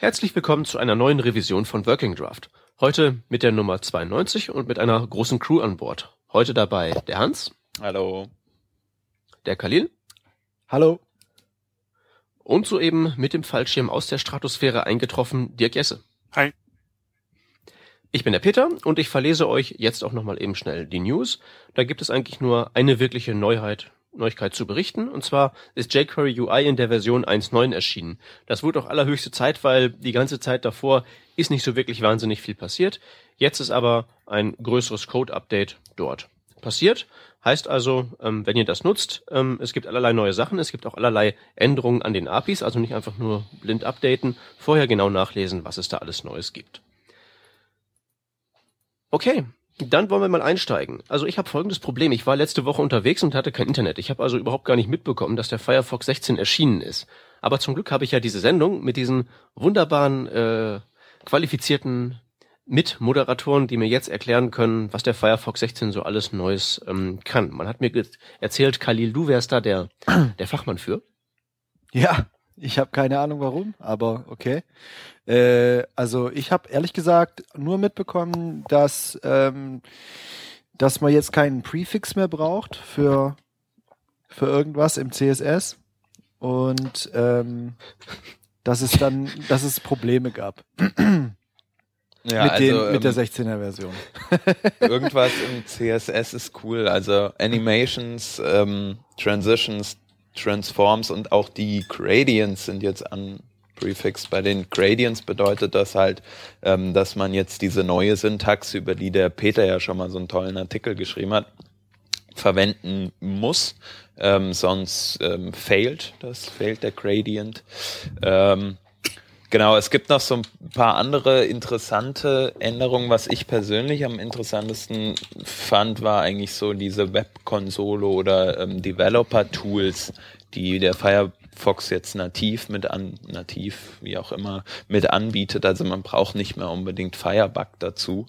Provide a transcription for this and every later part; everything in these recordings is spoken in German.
Herzlich willkommen zu einer neuen Revision von Working Draft. Heute mit der Nummer 92 und mit einer großen Crew an Bord. Heute dabei der Hans. Hallo. Der Khalil. Hallo. Und soeben mit dem Fallschirm aus der Stratosphäre eingetroffen, Dirk Jesse. Hi. Ich bin der Peter und ich verlese euch jetzt auch nochmal eben schnell die News. Da gibt es eigentlich nur eine wirkliche Neuheit, Neuigkeit zu berichten. Und zwar ist jQuery UI in der Version 1.9 erschienen. Das wurde auch allerhöchste Zeit, weil die ganze Zeit davor ist nicht so wirklich wahnsinnig viel passiert. Jetzt ist aber ein größeres Code-Update dort passiert. Heißt also, ähm, wenn ihr das nutzt, ähm, es gibt allerlei neue Sachen, es gibt auch allerlei Änderungen an den APIs, also nicht einfach nur blind updaten, vorher genau nachlesen, was es da alles Neues gibt. Okay, dann wollen wir mal einsteigen. Also ich habe folgendes Problem. Ich war letzte Woche unterwegs und hatte kein Internet. Ich habe also überhaupt gar nicht mitbekommen, dass der Firefox 16 erschienen ist. Aber zum Glück habe ich ja diese Sendung mit diesen wunderbaren, äh, qualifizierten Mitmoderatoren, die mir jetzt erklären können, was der Firefox 16 so alles Neues ähm, kann. Man hat mir erzählt, Khalil, du wärst da der, der Fachmann für. Ja, ich habe keine Ahnung warum, aber okay. Äh, also ich habe ehrlich gesagt nur mitbekommen, dass, ähm, dass man jetzt keinen Prefix mehr braucht für, für irgendwas im CSS und ähm, dass es dann, dass es Probleme gab. Ja, mit, also, den, mit der ähm, 16er Version. irgendwas im CSS ist cool. Also Animations, ähm, Transitions, Transforms und auch die Gradients sind jetzt an prefixed. Bei den Gradients bedeutet das halt, ähm, dass man jetzt diese neue Syntax, über die der Peter ja schon mal so einen tollen Artikel geschrieben hat, verwenden muss. Ähm, sonst ähm, failt das, failt der Gradient. Ähm, Genau, es gibt noch so ein paar andere interessante Änderungen. Was ich persönlich am interessantesten fand, war eigentlich so diese Webkonsole oder ähm, Developer-Tools, die der Firefox jetzt nativ mit an, nativ, wie auch immer, mit anbietet. Also man braucht nicht mehr unbedingt Firebug dazu.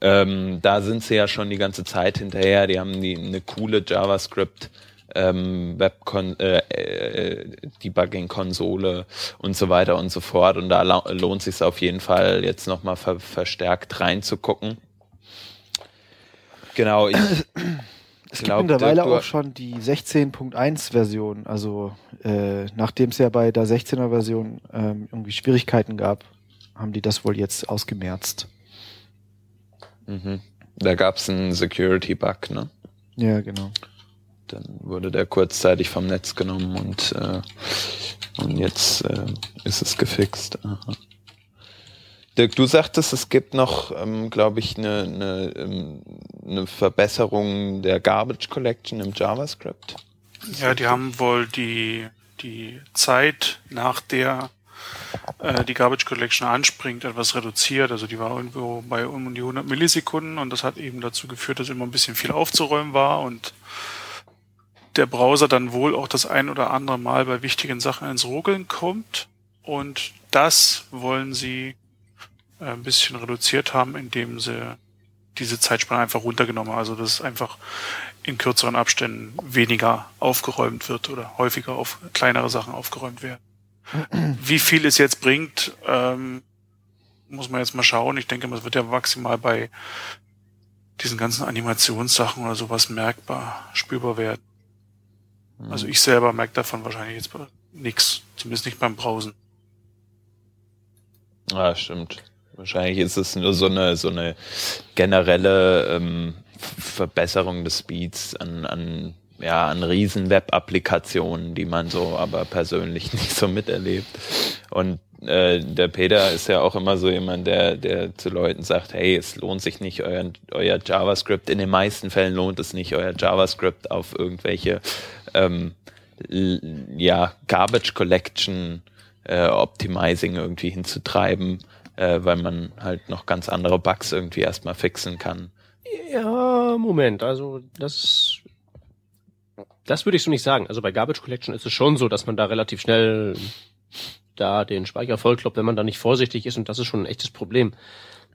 Ähm, da sind sie ja schon die ganze Zeit hinterher. Die haben die, eine coole JavaScript ähm, Webcon äh, äh, Debugging-Konsole und so weiter und so fort. Und da lohnt sich auf jeden Fall jetzt nochmal ver verstärkt reinzugucken. Genau, ich es gibt mittlerweile auch schon die 16.1 Version, also äh, nachdem es ja bei der 16er Version ähm, irgendwie Schwierigkeiten gab, haben die das wohl jetzt ausgemerzt. Mhm. Da gab es einen Security-Bug, ne? Ja, genau dann wurde der kurzzeitig vom Netz genommen und, äh, und jetzt äh, ist es gefixt. Aha. Dirk, du sagtest, es gibt noch, ähm, glaube ich, eine, eine, ähm, eine Verbesserung der Garbage Collection im JavaScript. Ja, die haben wohl die, die Zeit, nach der äh, die Garbage Collection anspringt, etwas reduziert. Also die war irgendwo bei um die 100 Millisekunden und das hat eben dazu geführt, dass immer ein bisschen viel aufzuräumen war und der Browser dann wohl auch das ein oder andere Mal bei wichtigen Sachen ins Ruckeln kommt. Und das wollen sie äh, ein bisschen reduziert haben, indem sie diese Zeitspanne einfach runtergenommen haben. Also dass es einfach in kürzeren Abständen weniger aufgeräumt wird oder häufiger auf kleinere Sachen aufgeräumt werden. Wie viel es jetzt bringt, ähm, muss man jetzt mal schauen. Ich denke, es wird ja maximal bei diesen ganzen Animationssachen oder sowas merkbar, spürbar werden. Also ich selber merke davon wahrscheinlich jetzt nichts, zumindest nicht beim Browsen. Ah, stimmt. Wahrscheinlich ist es nur so eine so eine generelle ähm, Verbesserung des Speeds an, an ja an riesen Web-Applikationen, die man so aber persönlich nicht so miterlebt. Und äh, der Peter ist ja auch immer so jemand, der, der zu Leuten sagt, hey, es lohnt sich nicht, euer, euer JavaScript, in den meisten Fällen lohnt es nicht, euer JavaScript auf irgendwelche ähm, ja, Garbage Collection äh, Optimizing irgendwie hinzutreiben, äh, weil man halt noch ganz andere Bugs irgendwie erstmal fixen kann. Ja, Moment, also das das würde ich so nicht sagen. Also bei Garbage Collection ist es schon so, dass man da relativ schnell da den Speicher vollkloppt, wenn man da nicht vorsichtig ist und das ist schon ein echtes Problem.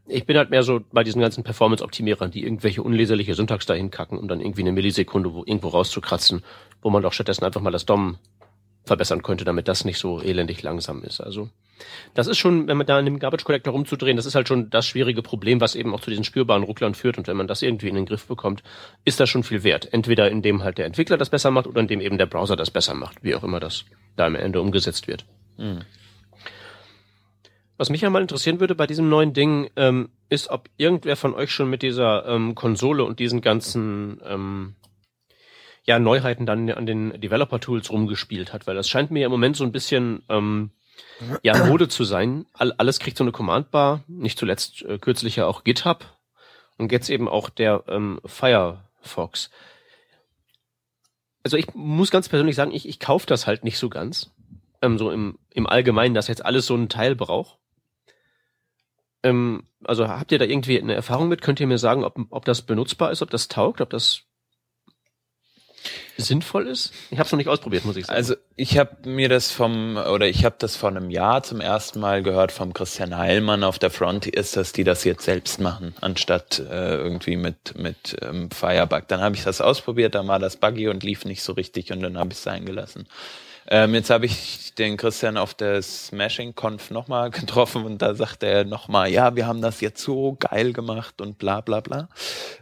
Ich bin halt mehr so bei diesen ganzen Performance-Optimierern, die irgendwelche unleserliche Syntax dahin kacken, um dann irgendwie eine Millisekunde wo, irgendwo rauszukratzen, wo man doch stattdessen einfach mal das DOM verbessern könnte, damit das nicht so elendig langsam ist. Also Das ist schon, wenn man da an dem Garbage Collector rumzudrehen, das ist halt schon das schwierige Problem, was eben auch zu diesen spürbaren Rucklern führt. Und wenn man das irgendwie in den Griff bekommt, ist das schon viel wert. Entweder indem halt der Entwickler das besser macht oder indem eben der Browser das besser macht, wie auch immer das da am Ende umgesetzt wird. Mhm. Was mich ja mal interessieren würde bei diesem neuen Ding, ähm, ist, ob irgendwer von euch schon mit dieser ähm, Konsole und diesen ganzen ähm, ja, Neuheiten dann an den Developer-Tools rumgespielt hat, weil das scheint mir im Moment so ein bisschen ähm, ja, Mode zu sein. All, alles kriegt so eine Command-Bar, nicht zuletzt äh, kürzlich ja auch GitHub und jetzt eben auch der ähm, Firefox. Also ich muss ganz persönlich sagen, ich, ich kaufe das halt nicht so ganz. Ähm, so im, im Allgemeinen, dass jetzt alles so einen Teil braucht. Ähm, also habt ihr da irgendwie eine Erfahrung mit? Könnt ihr mir sagen, ob, ob das benutzbar ist, ob das taugt, ob das sinnvoll ist? Ich habe es noch nicht ausprobiert, muss ich sagen. Also ich habe mir das vom oder ich habe das vor einem Jahr zum ersten Mal gehört vom Christian Heilmann auf der Front ist, dass die das jetzt selbst machen, anstatt äh, irgendwie mit mit ähm, Firebug. Dann habe ich das ausprobiert, dann war das buggy und lief nicht so richtig und dann habe ich es sein gelassen. Ähm, jetzt habe ich den Christian auf der Smashing Conf nochmal getroffen und da sagte er nochmal, ja, wir haben das jetzt so geil gemacht und bla bla bla.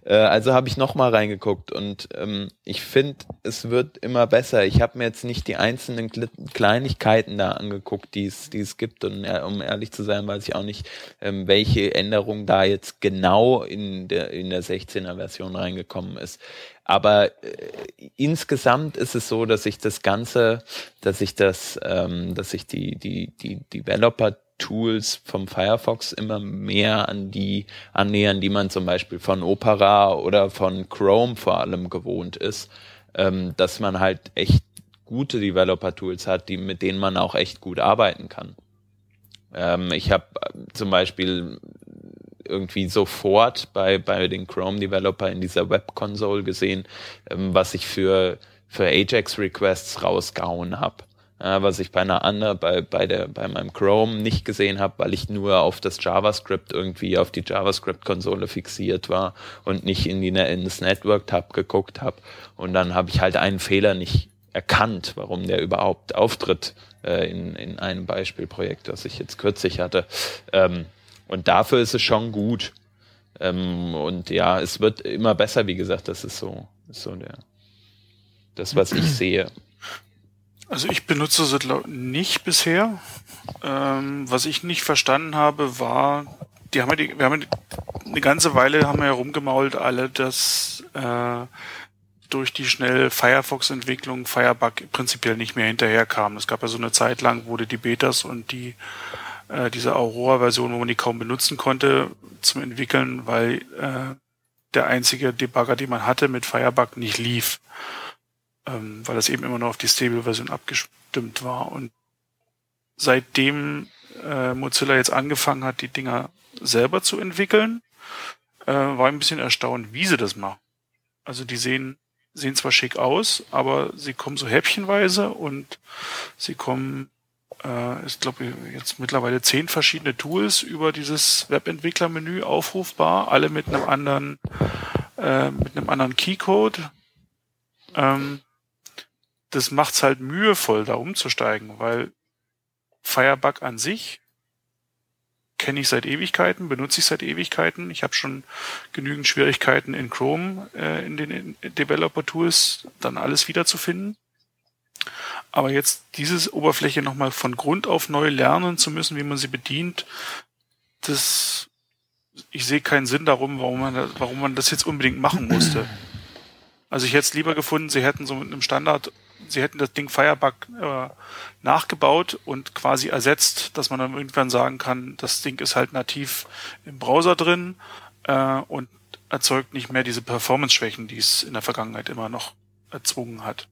Äh, also habe ich nochmal reingeguckt und ähm, ich finde, es wird immer besser. Ich habe mir jetzt nicht die einzelnen Kleinigkeiten da angeguckt, die es gibt und äh, um ehrlich zu sein, weiß ich auch nicht, ähm, welche Änderung da jetzt genau in der in der 16er Version reingekommen ist. Aber äh, insgesamt ist es so, dass ich das Ganze, dass ich das, ähm, dass ich die, die, die Developer Tools vom Firefox immer mehr an die annähern, die man zum Beispiel von Opera oder von Chrome vor allem gewohnt ist, ähm, dass man halt echt gute Developer-Tools hat, die, mit denen man auch echt gut arbeiten kann. Ähm, ich habe äh, zum Beispiel irgendwie sofort bei, bei den Chrome-Developer in dieser Web-Console gesehen, ähm, was ich für, für Ajax-Requests rausgehauen habe. Äh, was ich bei einer anderen, bei, bei, der, bei meinem Chrome nicht gesehen habe, weil ich nur auf das JavaScript irgendwie, auf die JavaScript-Konsole fixiert war und nicht in, die, in das Network-Tab geguckt habe. Und dann habe ich halt einen Fehler nicht erkannt, warum der überhaupt auftritt äh, in, in einem Beispielprojekt, das ich jetzt kürzlich hatte. Ähm, und dafür ist es schon gut. Ähm, und ja, es wird immer besser, wie gesagt, das ist so, ist so der, das, was ich sehe. Also ich benutze sie nicht bisher. Ähm, was ich nicht verstanden habe, war, die haben ja die, wir haben eine ganze Weile haben wir ja rumgemault alle, dass äh, durch die schnelle Firefox-Entwicklung Firebug prinzipiell nicht mehr hinterherkam. Es gab ja so eine Zeit lang, wurde die Betas und die äh, diese Aurora-Version, wo man die kaum benutzen konnte zum Entwickeln, weil äh, der einzige Debugger, den man hatte mit Firebug, nicht lief, ähm, weil das eben immer nur auf die Stable-Version abgestimmt war. Und seitdem äh, Mozilla jetzt angefangen hat, die Dinger selber zu entwickeln, äh, war ich ein bisschen erstaunt, wie sie das machen. Also die sehen sehen zwar schick aus, aber sie kommen so häppchenweise und sie kommen äh, ich glaube, jetzt mittlerweile zehn verschiedene Tools über dieses Webentwicklermenü aufrufbar, alle mit einem anderen, äh, mit einem anderen Keycode. Ähm, das macht's halt mühevoll, da umzusteigen, weil Firebug an sich kenne ich seit Ewigkeiten, benutze ich seit Ewigkeiten. Ich habe schon genügend Schwierigkeiten in Chrome, äh, in den Developer-Tools, dann alles wiederzufinden. Aber jetzt diese Oberfläche nochmal von Grund auf neu lernen zu müssen, wie man sie bedient, das, ich sehe keinen Sinn darum, warum man, warum man das jetzt unbedingt machen musste. Also ich hätte es lieber gefunden, sie hätten so mit einem Standard, sie hätten das Ding Firebug äh, nachgebaut und quasi ersetzt, dass man dann irgendwann sagen kann, das Ding ist halt nativ im Browser drin äh, und erzeugt nicht mehr diese Performance-Schwächen, die es in der Vergangenheit immer noch erzwungen hat.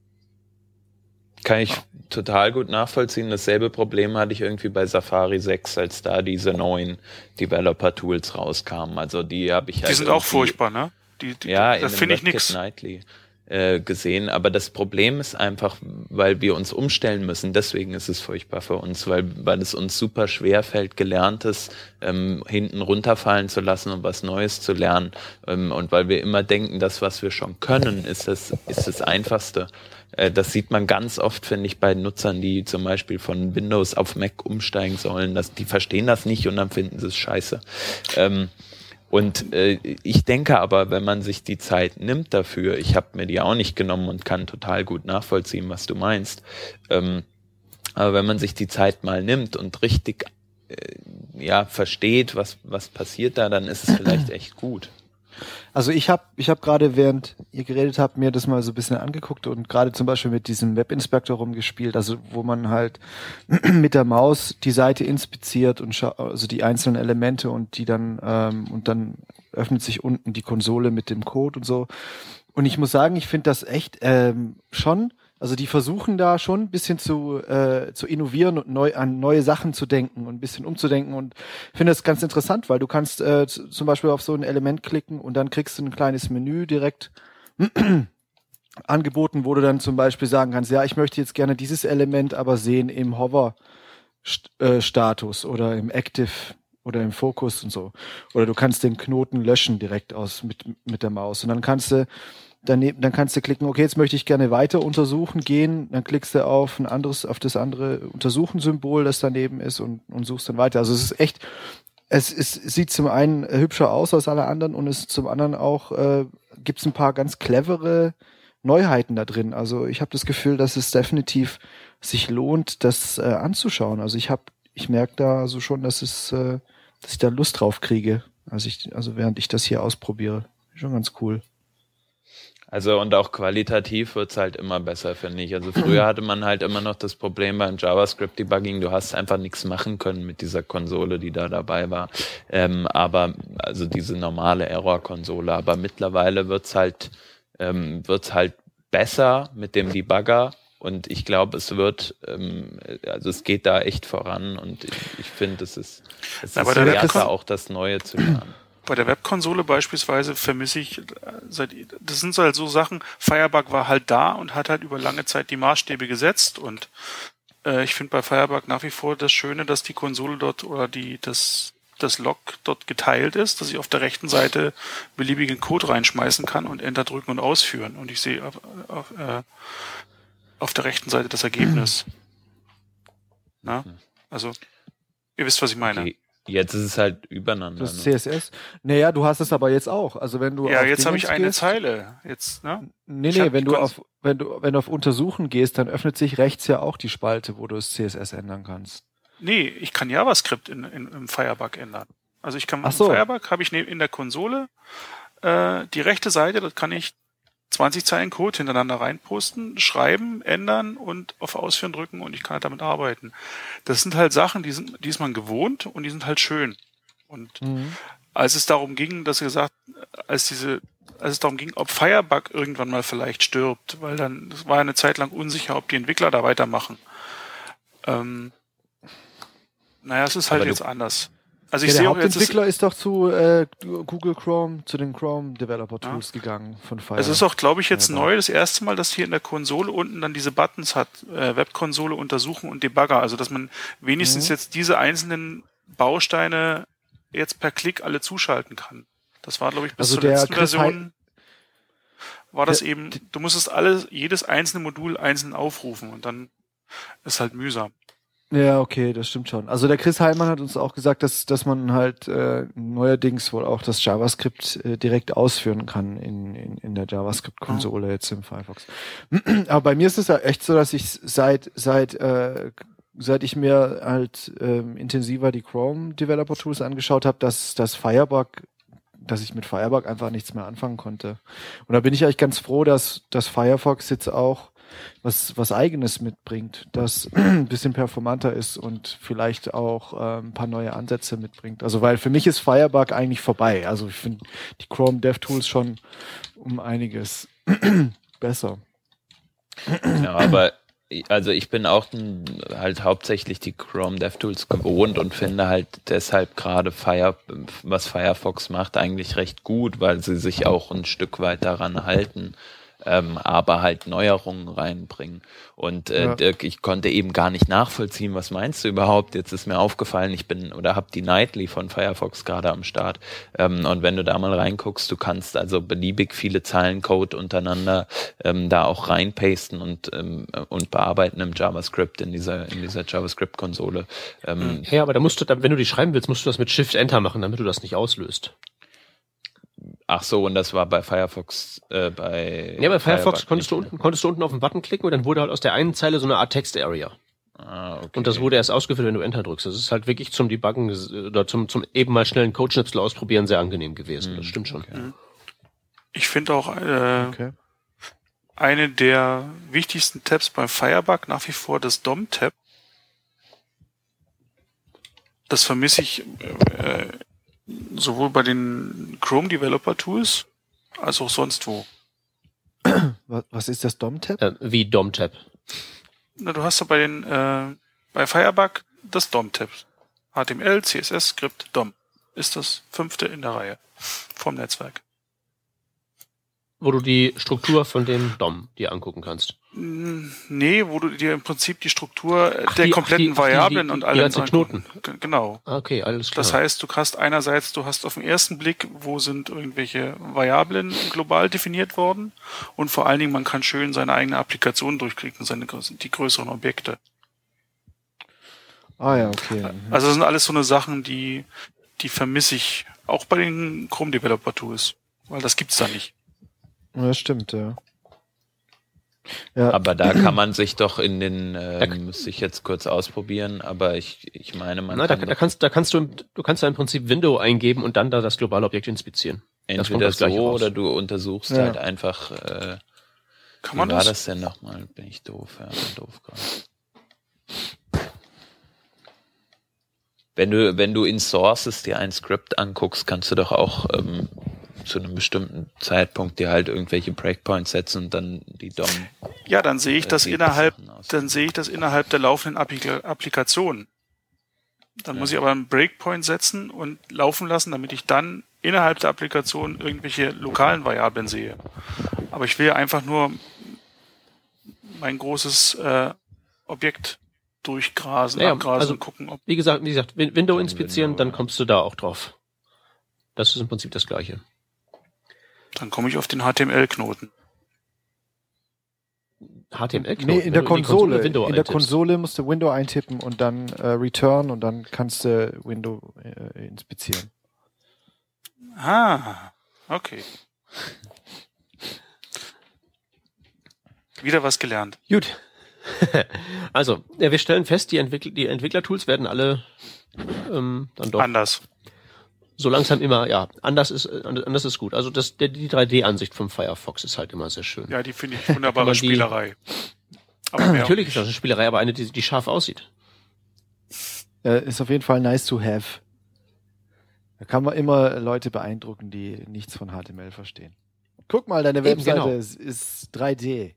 Kann ich total gut nachvollziehen. Dasselbe Problem hatte ich irgendwie bei Safari 6, als da diese neuen Developer-Tools rauskamen. Also die habe ich halt Die sind auch furchtbar, ne? Die, die, ja, da finde ich nichts. äh, gesehen. Aber das Problem ist einfach, weil wir uns umstellen müssen. Deswegen ist es furchtbar für uns, weil, weil es uns super schwer fällt, Gelerntes ähm, hinten runterfallen zu lassen und was Neues zu lernen. Ähm, und weil wir immer denken, das, was wir schon können, ist das, ist das Einfachste. Äh, das sieht man ganz oft, finde ich, bei Nutzern, die zum Beispiel von Windows auf Mac umsteigen sollen. Dass, die verstehen das nicht und dann finden sie es scheiße. Ähm, und äh, ich denke aber, wenn man sich die Zeit nimmt dafür, ich habe mir die auch nicht genommen und kann total gut nachvollziehen, was du meinst. Ähm, aber wenn man sich die Zeit mal nimmt und richtig äh, ja versteht, was was passiert da, dann ist es vielleicht echt gut. Also ich habe ich hab gerade, während ihr geredet habt, mir das mal so ein bisschen angeguckt und gerade zum Beispiel mit diesem Webinspector rumgespielt, also wo man halt mit der Maus die Seite inspiziert und also die einzelnen Elemente und die dann ähm, und dann öffnet sich unten die Konsole mit dem Code und so. Und ich muss sagen, ich finde das echt ähm, schon also die versuchen da schon ein bisschen zu, äh, zu innovieren und neu an neue Sachen zu denken und ein bisschen umzudenken und finde das ganz interessant, weil du kannst äh, zum Beispiel auf so ein Element klicken und dann kriegst du ein kleines Menü direkt angeboten, wo du dann zum Beispiel sagen kannst, ja, ich möchte jetzt gerne dieses Element aber sehen im Hover-Status äh, oder im Active oder im Fokus und so. Oder du kannst den Knoten löschen direkt aus mit, mit der Maus. Und dann kannst du Daneben, dann kannst du klicken, okay, jetzt möchte ich gerne weiter untersuchen gehen. Dann klickst du auf ein anderes, auf das andere Untersuchen-Symbol, das daneben ist und, und suchst dann weiter. Also es ist echt, es, es sieht zum einen hübscher aus als alle anderen und es zum anderen auch äh, gibt es ein paar ganz clevere Neuheiten da drin. Also ich habe das Gefühl, dass es definitiv sich lohnt, das äh, anzuschauen. Also ich habe, ich merke da so schon, dass es, äh, dass ich da Lust drauf kriege. Also ich, also während ich das hier ausprobiere, schon ganz cool. Also und auch qualitativ wird's halt immer besser, finde ich. Also früher hatte man halt immer noch das Problem beim JavaScript-Debugging, du hast einfach nichts machen können mit dieser Konsole, die da dabei war. Ähm, aber also diese normale Error-Konsole. Aber mittlerweile wird's halt, ähm, wird's halt besser mit dem Debugger. Und ich glaube, es wird, ähm, also es geht da echt voran und ich, ich finde, es ist, es ist wert, auch das Neue zu lernen bei der Webkonsole beispielsweise vermisse ich, seit, das sind halt so Sachen, Firebug war halt da und hat halt über lange Zeit die Maßstäbe gesetzt und äh, ich finde bei Firebug nach wie vor das Schöne, dass die Konsole dort oder die, das, das Log dort geteilt ist, dass ich auf der rechten Seite beliebigen Code reinschmeißen kann und Enter drücken und ausführen und ich sehe auf, auf, äh, auf der rechten Seite das Ergebnis. Na? Also, ihr wisst, was ich meine. Okay. Jetzt ist es halt übereinander. Das ne? CSS. Naja, du hast es aber jetzt auch. Also wenn du ja, jetzt habe ich eine gehst, Zeile. Jetzt, ne? Nee, nee, wenn du auf wenn du wenn du auf Untersuchen gehst, dann öffnet sich rechts ja auch die Spalte, wo du das CSS ändern kannst. Nee, ich kann JavaScript in, in, im Firebug ändern. Also ich kann Ach so. im Firebug habe ich in der Konsole äh, die rechte Seite, dort kann ich 20 Zeilen Code hintereinander reinposten, schreiben, ändern und auf Ausführen drücken und ich kann halt damit arbeiten. Das sind halt Sachen, die, sind, die ist man gewohnt und die sind halt schön. Und mhm. als es darum ging, dass er gesagt, als diese, als es darum ging, ob Firebug irgendwann mal vielleicht stirbt, weil dann, es war eine Zeit lang unsicher, ob die Entwickler da weitermachen. Ähm, naja, es ist halt jetzt anders. Also ich ja, sehe der Hauptentwickler ist, ist, doch zu äh, Google Chrome, zu den Chrome Developer Tools ja. gegangen von Fire. Es ist auch, glaube ich, jetzt ja, neu, das erste Mal, dass hier in der Konsole unten dann diese Buttons hat, äh, Webkonsole untersuchen und Debugger. Also dass man wenigstens mhm. jetzt diese einzelnen Bausteine jetzt per Klick alle zuschalten kann. Das war, glaube ich, bis also zur letzten Chris Version war das eben, du musstest alles, jedes einzelne Modul einzeln aufrufen und dann ist halt mühsam. Ja, okay, das stimmt schon. Also der Chris Heilmann hat uns auch gesagt, dass, dass man halt äh, neuerdings wohl auch das JavaScript äh, direkt ausführen kann in, in, in der JavaScript-Konsole oh. jetzt im Firefox. Aber bei mir ist es ja echt so, dass ich seit seit äh, seit ich mir halt ähm, intensiver die Chrome Developer Tools angeschaut habe, dass das Firebug dass ich mit Firebug einfach nichts mehr anfangen konnte. Und da bin ich eigentlich ganz froh, dass, dass Firefox jetzt auch was, was eigenes mitbringt, das ein bisschen performanter ist und vielleicht auch äh, ein paar neue Ansätze mitbringt. Also weil für mich ist Firebug eigentlich vorbei. Also ich finde die Chrome DevTools schon um einiges besser. Ja, aber also ich bin auch halt hauptsächlich die Chrome DevTools gewohnt und finde halt deshalb gerade Fire, was Firefox macht, eigentlich recht gut, weil sie sich auch ein Stück weit daran halten ähm, aber halt Neuerungen reinbringen. Und äh, Ja. Dirk, ich konnte eben gar nicht nachvollziehen, was meinst du überhaupt? Jetzt ist mir aufgefallen, ich bin oder habe die Nightly von Firefox gerade am Start. Ähm, und wenn du da mal reinguckst, du kannst also beliebig viele Zeilen Code untereinander ähm, da auch reinpasten und ähm, und bearbeiten im JavaScript in dieser in dieser JavaScript-Konsole. Ähm, Ja, aber da musst du, wenn du die schreiben willst, musst du das mit Shift Enter machen, damit du das nicht auslöst. Ach so, und das war bei Firefox, äh, bei. Ja, bei Firefox Firebug konntest du nicht, unten, konntest du unten auf den Button klicken und dann wurde halt aus der einen Zeile so eine Art Text-Area. ne? Ah, okay. Und das wurde erst ausgeführt, wenn du Enter drückst. Das ist halt wirklich zum Debuggen oder zum, zum eben mal schnellen Codeschnipsel ausprobieren sehr angenehm gewesen. Das stimmt schon. Ich finde auch äh, Okay. eine der wichtigsten Tabs beim Firebug nach wie vor das DOM-Tab. Das vermisse ich äh, sowohl bei den Chrome Developer Tools als auch sonst wo. Was, ist das DOM-Tab? Äh, wie DOM-Tab. Na, du hast ja bei den äh, bei Firebug das DOM-Tab. HTML, CSS, Skript, DOM. Ist das fünfte in der Reihe vom Netzwerk. Wo du die Struktur von dem DOM dir angucken kannst. Nee, wo du dir im Prinzip die Struktur Ach, der die- kompletten ach, die- Variablen die- und die alle ganzen Knoten. Genau. Ah, Okay, alles klar. Das heißt, du hast einerseits, du hast auf den ersten Blick, wo sind irgendwelche Variablen global definiert worden und vor allen Dingen, man kann schön seine eigene Applikation durchklicken, seine die größeren Objekte. Ah ja, okay. Also das sind alles so eine Sachen, die die vermisse ich auch bei den Chrome Developer Tools, weil das gibt's da nicht. Ja, das stimmt, ja. Ja, Aber da kann man sich doch in den, Da- ähm, müsste ich jetzt kurz ausprobieren, aber ich, ich meine, man Na, da, kann da doch kannst, da kannst du, im- du kannst da im Prinzip Window eingeben und dann da das globale Objekt inspizieren. Das kommt entweder das Gleiche so raus. oder du untersuchst Ja. halt einfach, äh, Kann wie man war das? das denn nochmal? Bin ich doof, ja, bin doof gerade. Wenn du, wenn du in Sources dir ein Skript anguckst, kannst du doch auch ähm, zu einem bestimmten Zeitpunkt dir halt irgendwelche Breakpoints setzen und dann die DOM. Ja, dann sehe ich äh, das innerhalb, dann sehe ich das innerhalb der laufenden Applika Applikation. Dann muss ich aber einen Breakpoint setzen und laufen lassen, damit ich dann innerhalb der Applikation irgendwelche lokalen Variablen sehe. Aber ich will ja einfach nur mein großes äh, Objekt durchgrasen, Ja, abgrasen also- und gucken, ob Wie gesagt, wie gesagt, Win- Window inspizieren, dann ja. kommst du da auch drauf. Das ist im Prinzip das Gleiche. Dann komme ich auf den HTML-Knoten. HTML-Knoten. nee, in der Konsole. Window in der eintippst. Konsole musst du Window eintippen und dann äh, Return und dann kannst du Window äh, inspizieren. Ah, okay. Wieder was gelernt. Gut. also, ja, wir stellen fest, die, Entwickler, die Entwicklertools werden alle ähm, dann doch Anders. So langsam immer, ja, anders ist, äh, anders ist gut. Also das, der, die 3D-Ansicht vom Firefox ist halt immer sehr schön. Ja, die finde ich wunderbare Spielerei. Natürlich ist das eine Spielerei, aber eine, die, die scharf aussieht. Äh, ist auf jeden Fall nice to have. Da kann man immer Leute beeindrucken, die nichts von HTML verstehen. Guck mal, deine Eben, Webseite genau. ist, ist 3D.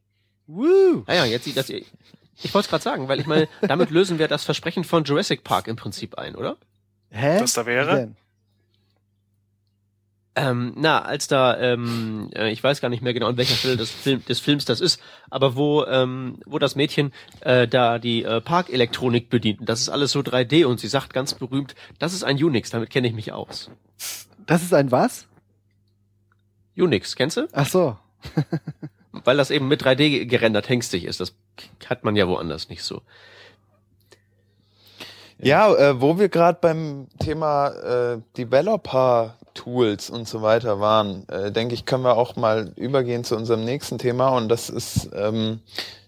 Woo! Naja, jetzt sieht das. Ich wollte es gerade sagen, weil ich meine, damit lösen wir das Versprechen von Jurassic Park im Prinzip ein, oder? Hä? Was da wäre? Ähm, na, als da, ähm, äh, ich weiß gar nicht mehr genau, an welcher Stelle des, Film, des Films das ist, aber wo, ähm, wo das Mädchen äh, da die äh, Parkelektronik bedient. Und Das ist alles so 3D und sie sagt ganz berühmt, das ist ein Unix, damit kenne ich mich aus. Das ist ein was? Unix, kennst du? Ach so. Weil das eben mit 3D gerendert hengstig ist. Das hat man ja woanders nicht so. Ja, äh, wo wir gerade beim Thema äh, Developer-Tools und so weiter waren, äh, denke ich, können wir auch mal übergehen zu unserem nächsten Thema und das ist ähm,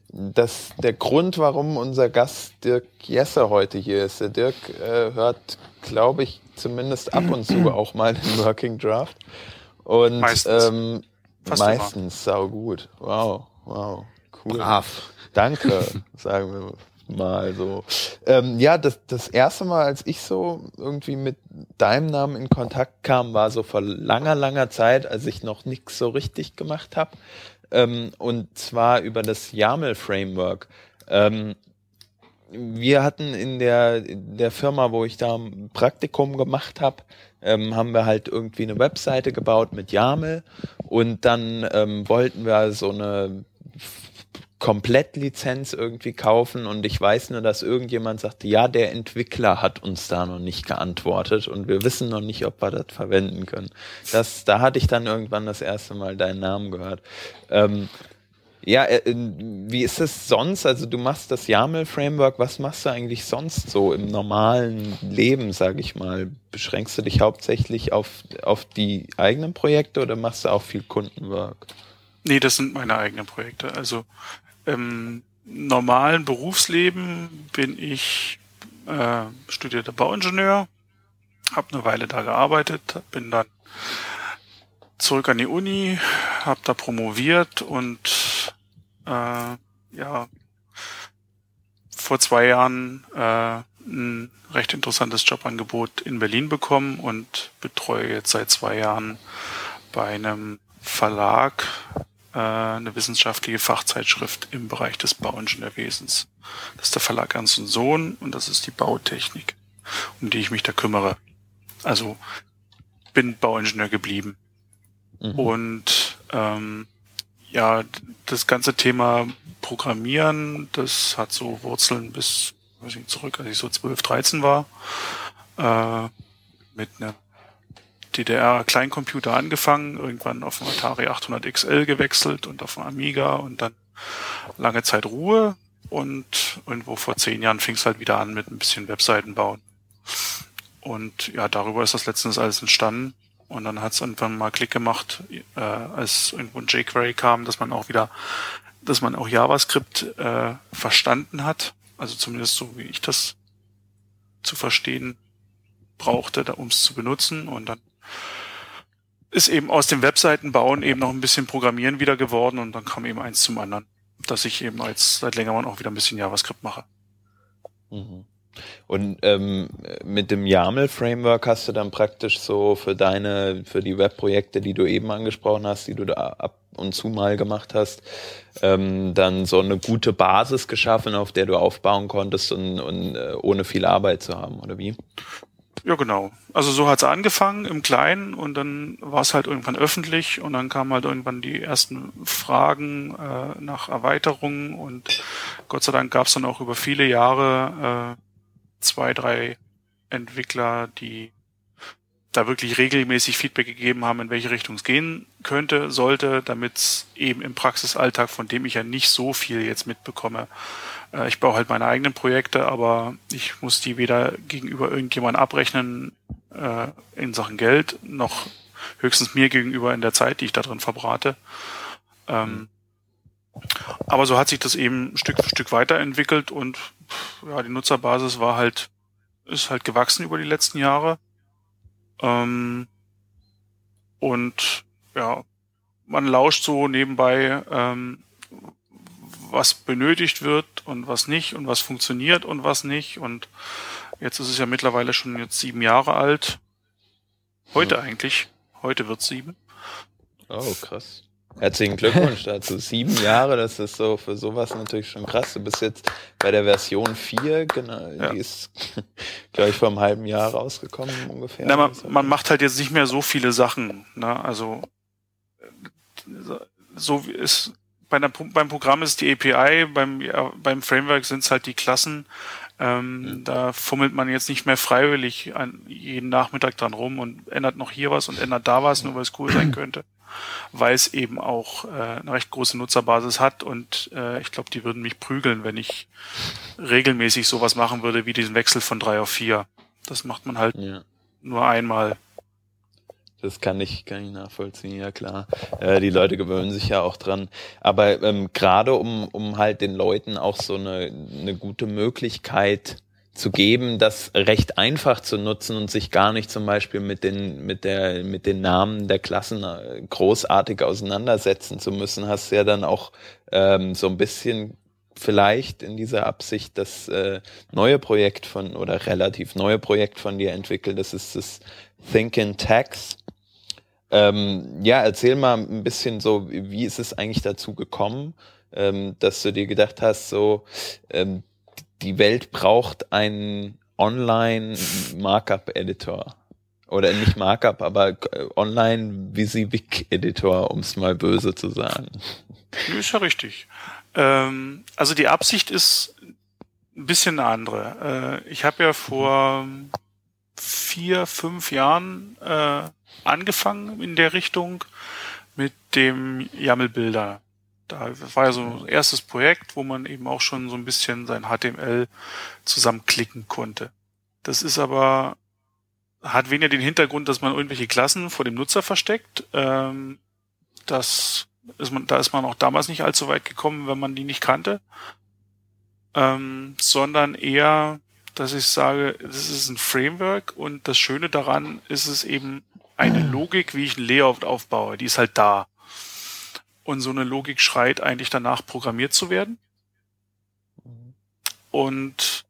das, der Grund, warum unser Gast Dirk Jesse heute hier ist. Der Dirk äh, hört, glaube ich, zumindest ab und zu auch mal den Working Draft. Und Meistens. ähm, Fast immer. meistens sau gut. Wow, wow, cool. Brav. Danke, sagen wir mal so. Ähm, ja, das, das erste Mal, als ich so irgendwie mit deinem Namen in Kontakt kam, war so vor langer, langer Zeit, als ich noch nichts so richtig gemacht habe. Ähm, und zwar über das YAML-Framework. Ähm, wir hatten in der, in der Firma, wo ich da ein Praktikum gemacht habe, ähm, haben wir halt irgendwie eine Webseite gebaut mit YAML und dann ähm, wollten wir so eine Komplettlizenz irgendwie kaufen und ich weiß nur, dass irgendjemand sagte, ja, der Entwickler hat uns da noch nicht geantwortet und wir wissen noch nicht, ob wir das verwenden können. Das, da hatte ich dann irgendwann das erste Mal deinen Namen gehört. Ähm, ja, äh, wie ist es sonst? Also du machst das YAML-Framework, was machst du eigentlich sonst so im normalen Leben, sage ich mal? Beschränkst du dich hauptsächlich auf, auf die eigenen Projekte oder machst du auch viel Kundenwork? Nee, das sind meine eigenen Projekte. Also im normalen Berufsleben bin ich äh, studierter Bauingenieur, habe eine Weile da gearbeitet, bin dann zurück an die Uni, habe da promoviert und äh, ja vor zwei Jahren äh, ein recht interessantes Jobangebot in Berlin bekommen und betreue jetzt seit zwei Jahren bei einem Verlag eine wissenschaftliche Fachzeitschrift im Bereich des Bauingenieurwesens. Das ist der Verlag Ernst und Sohn und das ist die Bautechnik, um die ich mich da kümmere. Also bin Bauingenieur geblieben. Mhm. Und ähm, ja, das ganze Thema Programmieren, das hat so Wurzeln bis weiß ich, zurück, als ich so 12, 13 war. Äh, mit einer DDR-Kleincomputer angefangen, irgendwann auf den Atari 800 XL gewechselt und auf den Amiga und dann lange Zeit Ruhe und irgendwo vor zehn Jahren fing es halt wieder an mit ein bisschen Webseiten bauen. Und ja, darüber ist das letztens alles entstanden. Und dann hat es irgendwann mal Klick gemacht, äh, als irgendwo ein jQuery kam, dass man auch wieder, dass man auch JavaScript äh, verstanden hat. Also zumindest so, wie ich das zu verstehen brauchte, um es zu benutzen. Und dann ist eben aus dem Webseitenbauen eben noch ein bisschen Programmieren wieder geworden und dann kam eben eins zum anderen, dass ich eben als seit längerem auch wieder ein bisschen JavaScript mache. Mhm. Und ähm, mit dem YAML-Framework hast du dann praktisch so für deine, für die Webprojekte, die du eben angesprochen hast, die du da ab und zu mal gemacht hast, ähm, dann so eine gute Basis geschaffen, auf der du aufbauen konntest und, und äh, ohne viel Arbeit zu haben, oder wie? Ja, genau. Also so hat's angefangen im Kleinen und dann war es halt irgendwann öffentlich und dann kamen halt irgendwann die ersten Fragen äh, nach Erweiterungen und Gott sei Dank gab's dann auch über viele Jahre äh, zwei, drei Entwickler, die da wirklich regelmäßig Feedback gegeben haben, in welche Richtung es gehen könnte, sollte, damit es eben im Praxisalltag, von dem ich ja nicht so viel jetzt mitbekomme, äh, ich baue halt meine eigenen Projekte, aber ich muss die weder gegenüber irgendjemandem abrechnen äh, in Sachen Geld, noch höchstens mir gegenüber in der Zeit, die ich da drin verbrate. Ähm, aber so hat sich das eben Stück für Stück weiterentwickelt und ja, die Nutzerbasis war halt, ist halt gewachsen über die letzten Jahre. Ähm, und ja, man lauscht so nebenbei, ähm, was benötigt wird und was nicht und was funktioniert und was nicht. Und jetzt ist es ja mittlerweile schon jetzt sieben Jahre alt. Heute ja. eigentlich. Heute wird sieben. Oh, krass. Herzlichen Glückwunsch dazu. Sieben Jahre, das ist so für sowas natürlich schon krass. Du bist jetzt bei der Version 4, genau, ja. die ist, glaube ich, vor einem halben Jahr rausgekommen ungefähr. Na, man, man macht halt jetzt nicht mehr so viele Sachen. Ne? Also so ist bei der, beim Programm ist die API, beim, ja, beim Framework sind es halt die Klassen. Ähm, mhm. Da fummelt man jetzt nicht mehr freiwillig an, jeden Nachmittag dran rum und ändert noch hier was und ändert da was, nur weil es cool sein könnte. Weil es eben auch äh, eine recht große Nutzerbasis hat und äh, ich glaube, die würden mich prügeln, wenn ich regelmäßig sowas machen würde wie diesen Wechsel von drei auf vier. Das macht man halt ja. nur einmal. Das kann ich, kann ich nachvollziehen, ja klar. Äh, die Leute gewöhnen sich ja auch dran. Aber ähm, gerade um, um halt den Leuten auch so eine, eine gute Möglichkeit zu geben, das recht einfach zu nutzen und sich gar nicht zum Beispiel mit den, mit der, mit den Namen der Klassen äh, großartig auseinandersetzen zu müssen, hast ja dann auch ähm, so ein bisschen vielleicht in dieser Absicht das äh, neue Projekt von oder relativ neue Projekt von dir entwickelt. Das ist das Think in Tags. Ähm, ja, erzähl mal ein bisschen so, wie ist es eigentlich dazu gekommen, ähm, dass du dir gedacht hast, so, ähm, die Welt braucht einen Online-Markup-Editor. Oder nicht Markup, aber äh, Online-Visivik-Editor, um es mal böse zu sagen. Ist ja richtig. Ähm, also die Absicht ist ein bisschen eine andere. Äh, ich habe ja vor vier, fünf Jahren äh, angefangen in der Richtung mit dem YAML-Bilder. Da war ja so ein erstes Projekt, wo man eben auch schon so ein bisschen sein HTML zusammenklicken konnte. Das ist aber, hat weniger den Hintergrund, dass man irgendwelche Klassen vor dem Nutzer versteckt. Ähm, das ist man, da ist man auch damals nicht allzu weit gekommen, wenn man die nicht kannte. Ähm, sondern eher, dass ich sage, das ist ein Framework und das Schöne daran ist es eben eine Logik, wie ich ein Layout aufbaue. Die ist halt da. Und so eine Logik schreit eigentlich danach, programmiert zu werden. Und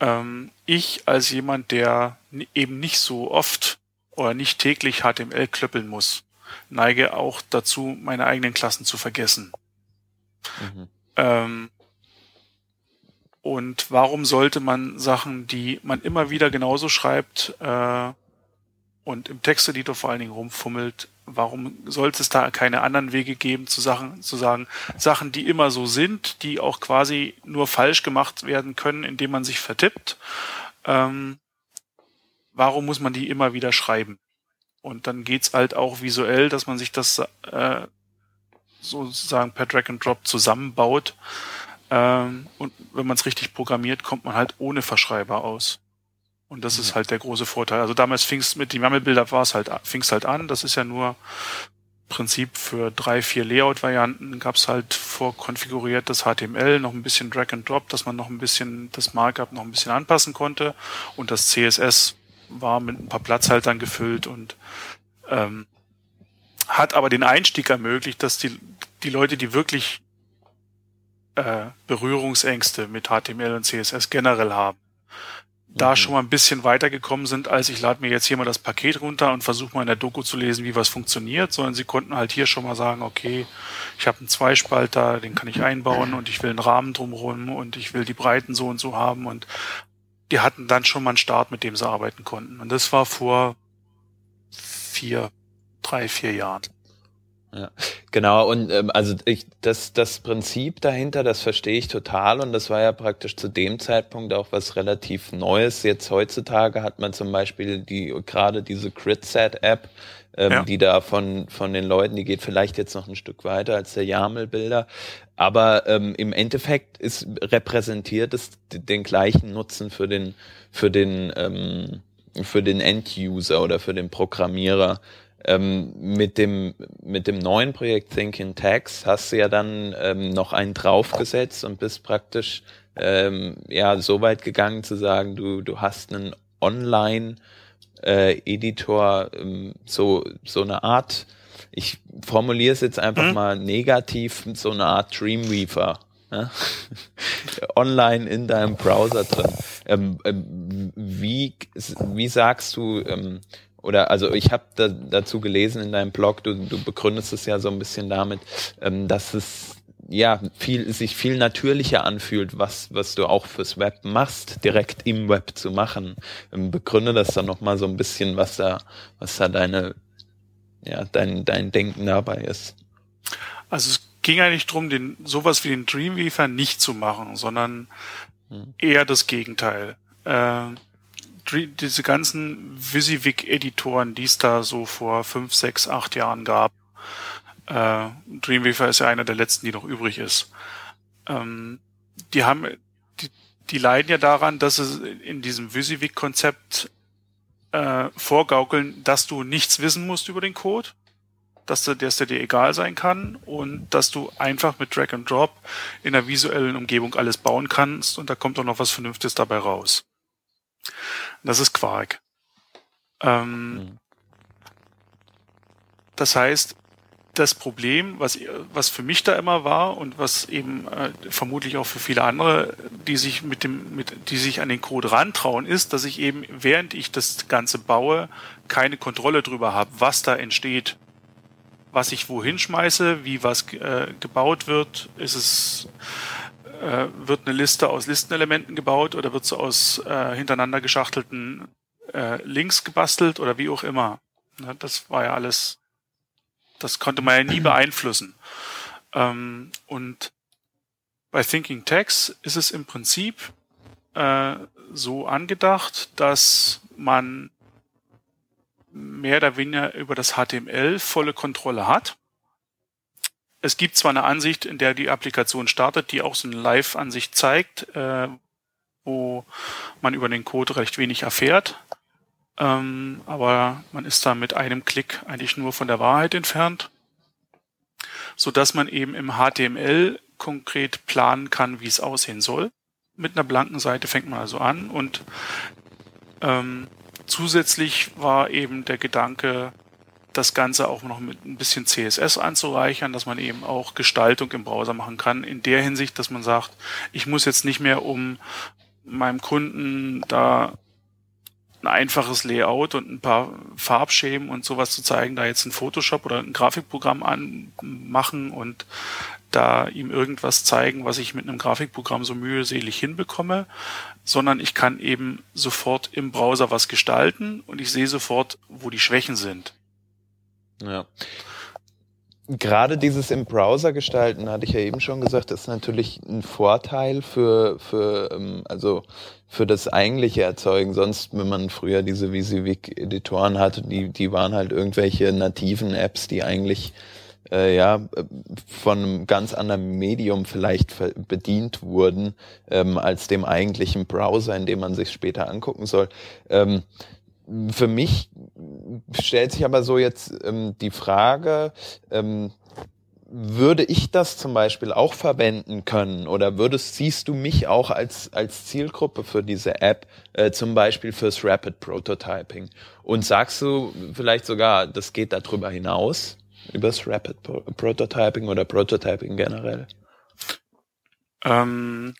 ähm, ich als jemand, der eben nicht so oft oder nicht täglich HTML klöppeln muss, neige auch dazu, meine eigenen Klassen zu vergessen. Mhm. Ähm, und warum sollte man Sachen, die man immer wieder genauso schreibt äh, und im Texteditor vor allen Dingen rumfummelt, warum sollte es da keine anderen Wege geben, zu Sachen, zu sagen, Sachen, die immer so sind, die auch quasi nur falsch gemacht werden können, indem man sich vertippt. Ähm, warum muss man die immer wieder schreiben? Und dann geht's halt auch visuell, dass man sich das äh, sozusagen per Drag and Drop zusammenbaut. Ähm, und wenn man es richtig programmiert, kommt man halt ohne Verschreiber aus. Und das ist halt der große Vorteil. Also damals fing es mit den YAML-Bilder war es halt, fing es halt an. Das ist ja nur Prinzip für drei, vier Layout-Varianten gab es halt vorkonfiguriertes HTML, noch ein bisschen Drag and Drop, dass man noch ein bisschen das Markup noch ein bisschen anpassen konnte. Und das CSS war mit ein paar Platzhaltern gefüllt und ähm, hat aber den Einstieg ermöglicht, dass die, die Leute, die wirklich äh, Berührungsängste mit HTML und CSS generell haben, da mhm. schon mal ein bisschen weitergekommen sind, als ich lade mir jetzt hier mal das Paket runter und versuche mal in der Doku zu lesen, wie was funktioniert, sondern sie konnten halt hier schon mal sagen, okay, ich habe einen Zweispalter, den kann ich einbauen und ich will einen Rahmen drumherum und ich will die Breiten so und so haben und die hatten dann schon mal einen Start, mit dem sie arbeiten konnten. Und das war vor vier, drei, vier Jahren. Ja, genau. Und ähm, also ich, das, das Prinzip dahinter, das verstehe ich total. Und das war ja praktisch zu dem Zeitpunkt auch was relativ Neues. Jetzt heutzutage hat man zum Beispiel die gerade diese Crit-Set-App, ähm, ja. die da von, von den Leuten, die geht vielleicht jetzt noch ein Stück weiter als der YAML-Bilder. Aber ähm, im Endeffekt ist repräsentiert es den gleichen Nutzen für den, für den, ähm, für den End-User oder für den Programmierer. Ähm, mit dem mit dem neuen Projekt Thinking Tags hast du ja dann ähm, noch einen draufgesetzt und bist praktisch ähm, ja so weit gegangen zu sagen, du du hast einen Online äh, Editor ähm, so so eine Art ich formuliere es jetzt einfach mhm. mal negativ so eine Art Dreamweaver ja? online in deinem Browser drin. Ähm, ähm, wie, wie sagst du, ähm, oder also ich habe da, dazu gelesen in deinem Blog, du, du begründest es ja so ein bisschen damit, ähm, dass es ja viel sich viel natürlicher anfühlt, was was du auch fürs Web machst, direkt im Web zu machen. Ähm, begründe das dann noch mal so ein bisschen, was da was da deine ja dein dein Denken dabei ist. Also es ging eigentlich drum, den sowas wie den Dreamweaver nicht zu machen, sondern hm. eher das Gegenteil. Äh, diese ganzen Visivik-Editoren, die es da so vor fünf, sechs, acht Jahren gab. Äh, Dreamweaver ist ja einer der letzten, die noch übrig ist. Ähm, die haben, die, die leiden ja daran, dass es in diesem Visivik-Konzept äh, vorgaukeln, dass du nichts wissen musst über den Code, dass, der, dass der dir egal sein kann und dass du einfach mit Drag and Drop in der visuellen Umgebung alles bauen kannst und da kommt auch noch was Vernünftiges dabei raus. Das ist Quark. Ähm, mhm. Das heißt, das Problem, was, was für mich da immer war und was eben äh, vermutlich auch für viele andere, die sich mit dem, mit, die sich an den Code rantrauen, ist, dass ich eben, während ich das Ganze baue, keine Kontrolle drüber habe, was da entsteht, was ich wohin schmeiße, wie was äh, gebaut wird, ist es äh, wird eine Liste aus Listenelementen gebaut oder wird sie aus äh, hintereinander geschachtelten äh, Links gebastelt oder wie auch immer. Ne, das war ja alles, das konnte man ja nie beeinflussen. Ähm, und bei Thinking Text ist es im Prinzip äh, so angedacht, dass man mehr oder weniger über das HTML volle Kontrolle hat. Es gibt zwar eine Ansicht, in der die Applikation startet, die auch so eine Live-Ansicht zeigt, äh, wo man über den Code recht wenig erfährt. Ähm, aber man ist da mit einem Klick eigentlich nur von der Wahrheit entfernt, so dass man eben im HTML konkret planen kann, wie es aussehen soll. Mit einer blanken Seite fängt man also an und ähm, zusätzlich war eben der Gedanke, das Ganze auch noch mit ein bisschen CSS anzureichern, dass man eben auch Gestaltung im Browser machen kann, in der Hinsicht, dass man sagt, ich muss jetzt nicht mehr um meinem Kunden da ein einfaches Layout und ein paar Farbschemen und sowas zu zeigen, da jetzt ein Photoshop oder ein Grafikprogramm anmachen und da ihm irgendwas zeigen, was ich mit einem Grafikprogramm so mühselig hinbekomme, sondern ich kann eben sofort im Browser was gestalten und ich sehe sofort, wo die Schwächen sind. Ja. Gerade dieses im Browser gestalten, hatte ich ja eben schon gesagt, ist natürlich ein Vorteil für, für ähm, also für das eigentliche Erzeugen. Sonst, wenn man früher diese VisiVig-Editoren hatte, die, die waren halt irgendwelche nativen Apps, die eigentlich äh, ja von einem ganz anderen Medium vielleicht bedient wurden ähm, als dem eigentlichen Browser, in dem man sich später angucken soll. Ähm, für mich stellt sich aber so jetzt ähm, die Frage, ähm, würde ich das zum Beispiel auch verwenden können oder würdest, siehst du mich auch als, als Zielgruppe für diese App, äh, zum Beispiel fürs Rapid Prototyping? Und sagst du vielleicht sogar, das geht darüber hinaus, übers Rapid Prototyping oder Prototyping generell? Ähm,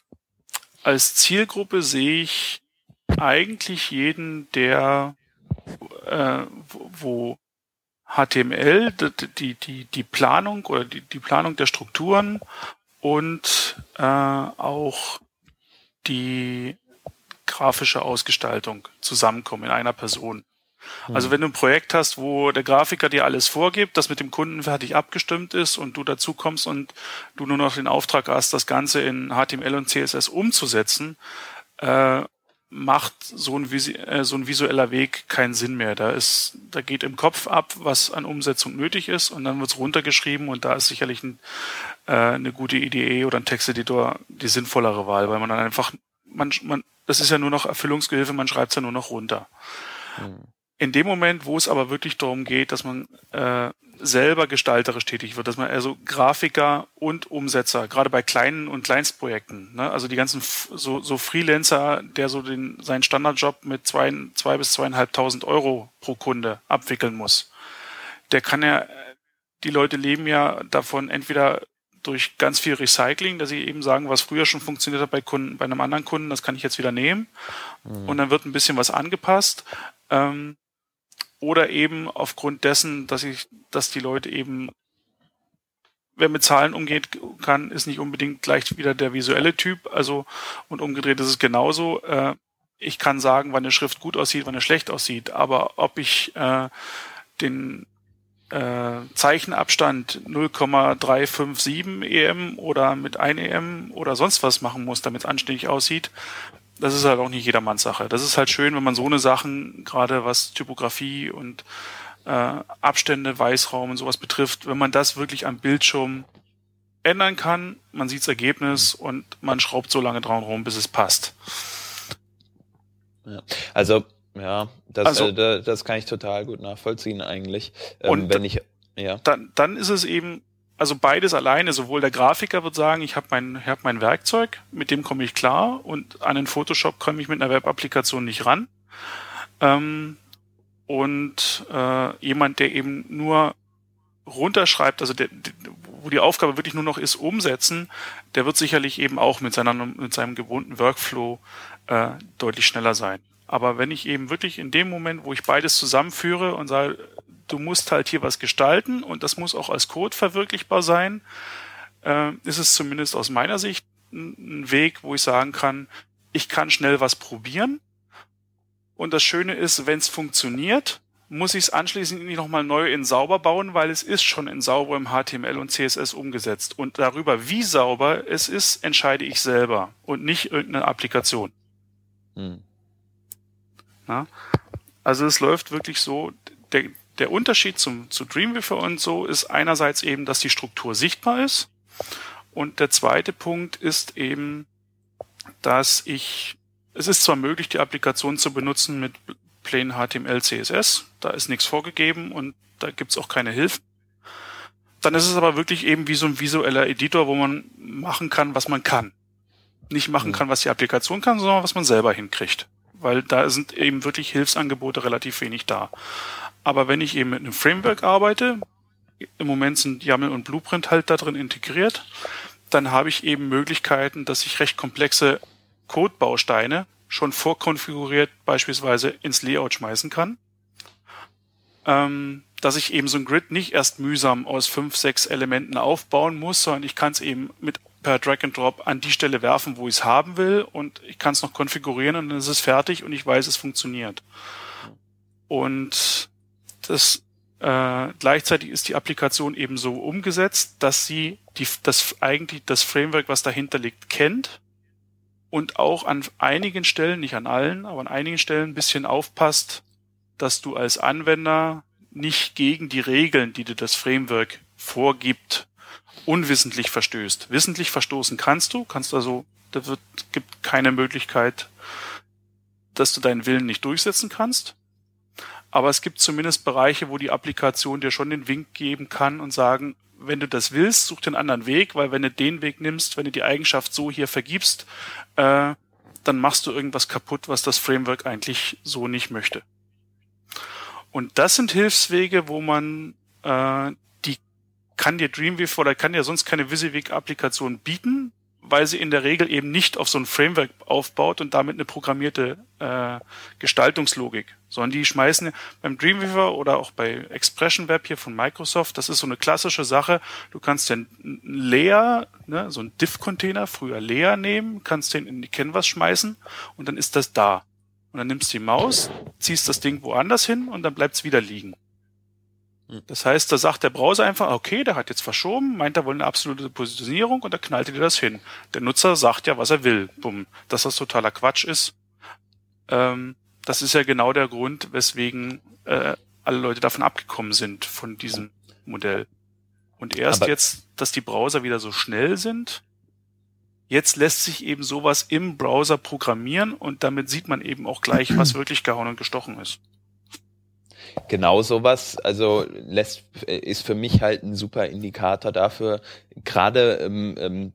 als Zielgruppe sehe ich eigentlich jeden, der äh, wo HTML, die, die, die Planung oder die, die Planung der Strukturen und äh, auch die grafische Ausgestaltung zusammenkommen in einer Person. Also hm. wenn du ein Projekt hast, wo der Grafiker dir alles vorgibt, das mit dem Kunden fertig abgestimmt ist und du dazu kommst und du nur noch den Auftrag hast, das Ganze in HTML und CSS umzusetzen, äh, macht so ein, äh, so ein visueller Weg keinen Sinn mehr. Da ist, da geht im Kopf ab, was an Umsetzung nötig ist und dann wird's runtergeschrieben und da ist sicherlich ein, äh, eine gute Idee oder ein Texteditor die sinnvollere Wahl, weil man dann einfach, man, man, das ist ja nur noch Erfüllungsgehilfe, man schreibt's ja nur noch runter. Mhm. In dem Moment, wo es aber wirklich darum geht, dass man äh, selber gestalterisch tätig wird, dass man also Grafiker und Umsetzer, gerade bei kleinen und Kleinstprojekten, ne, also die ganzen so, so Freelancer, der so den, seinen Standardjob mit zwei, zwei bis zweieinhalbtausend Euro pro Kunde abwickeln muss, der kann ja, die Leute leben ja davon entweder durch ganz viel Recycling, dass sie eben sagen, was früher schon funktioniert hat bei Kunden, bei einem anderen Kunden, das kann ich jetzt wieder nehmen. Mhm. Und dann wird ein bisschen was angepasst. Ähm, oder eben aufgrund dessen, dass ich, dass die Leute eben, wer mit Zahlen umgeht kann, ist nicht unbedingt gleich wieder der visuelle Typ. Also und umgedreht ist es genauso. Äh, ich kann sagen, wann eine Schrift gut aussieht, wann eine schlecht aussieht, aber ob ich äh, den äh, Zeichenabstand 0,357 EM oder mit 1 EM oder sonst was machen muss, damit es anständig aussieht, das ist halt auch nicht jedermanns Sache. Das ist halt schön, wenn man so eine Sachen, gerade was Typografie und äh, Abstände, Weißraum und sowas betrifft, wenn man das wirklich am Bildschirm ändern kann, man sieht das Ergebnis und man schraubt so lange dran rum, bis es passt. Ja. Also, ja, das, also, äh, das kann ich total gut nachvollziehen eigentlich. Ähm, und wenn ich, ja. Dann, dann ist es eben also beides alleine, sowohl der Grafiker wird sagen, ich habe mein, hab mein Werkzeug, mit dem komme ich klar und an den Photoshop komme ich mit einer Web-Applikation nicht ran. Ähm, und äh, jemand, der eben nur runterschreibt, also der, der, wo die Aufgabe wirklich nur noch ist, umsetzen, der wird sicherlich eben auch mit, seiner, mit seinem gewohnten Workflow äh, deutlich schneller sein. Aber wenn ich eben wirklich in dem Moment, wo ich beides zusammenführe und sage, du musst halt hier was gestalten und das muss auch als Code verwirklichbar sein, äh, ist es zumindest aus meiner Sicht ein Weg, wo ich sagen kann, ich kann schnell was probieren. Und das Schöne ist, wenn es funktioniert, muss ich es anschließend nicht nochmal neu in sauber bauen, weil es ist schon in sauber im HTML und CSS umgesetzt. Und darüber, wie sauber es ist, entscheide ich selber und nicht irgendeine Applikation. Hm. Also es läuft wirklich so, der, der Unterschied zum, zu Dreamweaver und so ist einerseits eben, dass die Struktur sichtbar ist. Und der zweite Punkt ist eben, dass ich, es ist zwar möglich, die Applikation zu benutzen mit plain HTML, CSS, da ist nichts vorgegeben und da gibt's auch keine Hilfe. Dann ist es aber wirklich eben wie so ein visueller Editor, wo man machen kann, was man kann. Nicht machen kann, was die Applikation kann, sondern was man selber hinkriegt. Weil da sind eben wirklich Hilfsangebote relativ wenig da. Aber wenn ich eben mit einem Framework arbeite, im Moment sind YAML und Blueprint halt da drin integriert, dann habe ich eben Möglichkeiten, dass ich recht komplexe Codebausteine schon vorkonfiguriert beispielsweise ins Layout schmeißen kann. Ähm, dass ich eben so ein Grid nicht erst mühsam aus fünf, sechs Elementen aufbauen muss, sondern ich kann es eben mit per Drag and Drop an die Stelle werfen, wo ich es haben will und ich kann es noch konfigurieren und dann ist es fertig und ich weiß, es funktioniert. Und das äh, gleichzeitig ist die Applikation eben so umgesetzt, dass sie die, das eigentlich das Framework, was dahinter liegt, kennt und auch an einigen Stellen, nicht an allen, aber an einigen Stellen ein bisschen aufpasst, dass du als Anwender nicht gegen die Regeln, die dir das Framework vorgibt, unwissentlich verstößt. Wissentlich verstoßen kannst du, kannst also, da wird, gibt keine Möglichkeit, dass du deinen Willen nicht durchsetzen kannst. Aber es gibt zumindest Bereiche, wo die Applikation dir schon den Wink geben kann und sagen, wenn du das willst, such den anderen Weg, weil wenn du den Weg nimmst, wenn du die Eigenschaft so hier vergibst, äh, dann machst du irgendwas kaputt, was das Framework eigentlich so nicht möchte. Und das sind Hilfswege, wo man äh, die kann dir Dreamweaver oder kann dir sonst keine WYSIWYG-Applikation bieten, weil sie in der Regel eben nicht auf so ein Framework aufbaut und damit eine programmierte äh, Gestaltungslogik, sondern die schmeißen beim Dreamweaver oder auch bei Expression Web hier von Microsoft, das ist so eine klassische Sache, du kannst den Layer, ne, so ein Diff-Container, früher Layer nehmen, kannst den in die Canvas schmeißen und dann ist das da. Und dann nimmst du die Maus, ziehst das Ding woanders hin und dann bleibt's wieder liegen. Hm. Das heißt, da sagt der Browser einfach, okay, der hat jetzt verschoben, meint er wohl eine absolute Positionierung und da knallt er dir das hin. Der Nutzer sagt ja, was er will. Bumm. Dass das totaler Quatsch ist. Ähm, das ist ja genau der Grund, weswegen äh, alle Leute davon abgekommen sind, von diesem Modell. Und erst Aber jetzt, dass die Browser wieder so schnell sind, jetzt lässt sich eben sowas im Browser programmieren und damit sieht man eben auch gleich, was wirklich gehauen und gestochen ist genau sowas, also lässt, ist für mich halt ein super Indikator dafür, gerade ähm, ähm,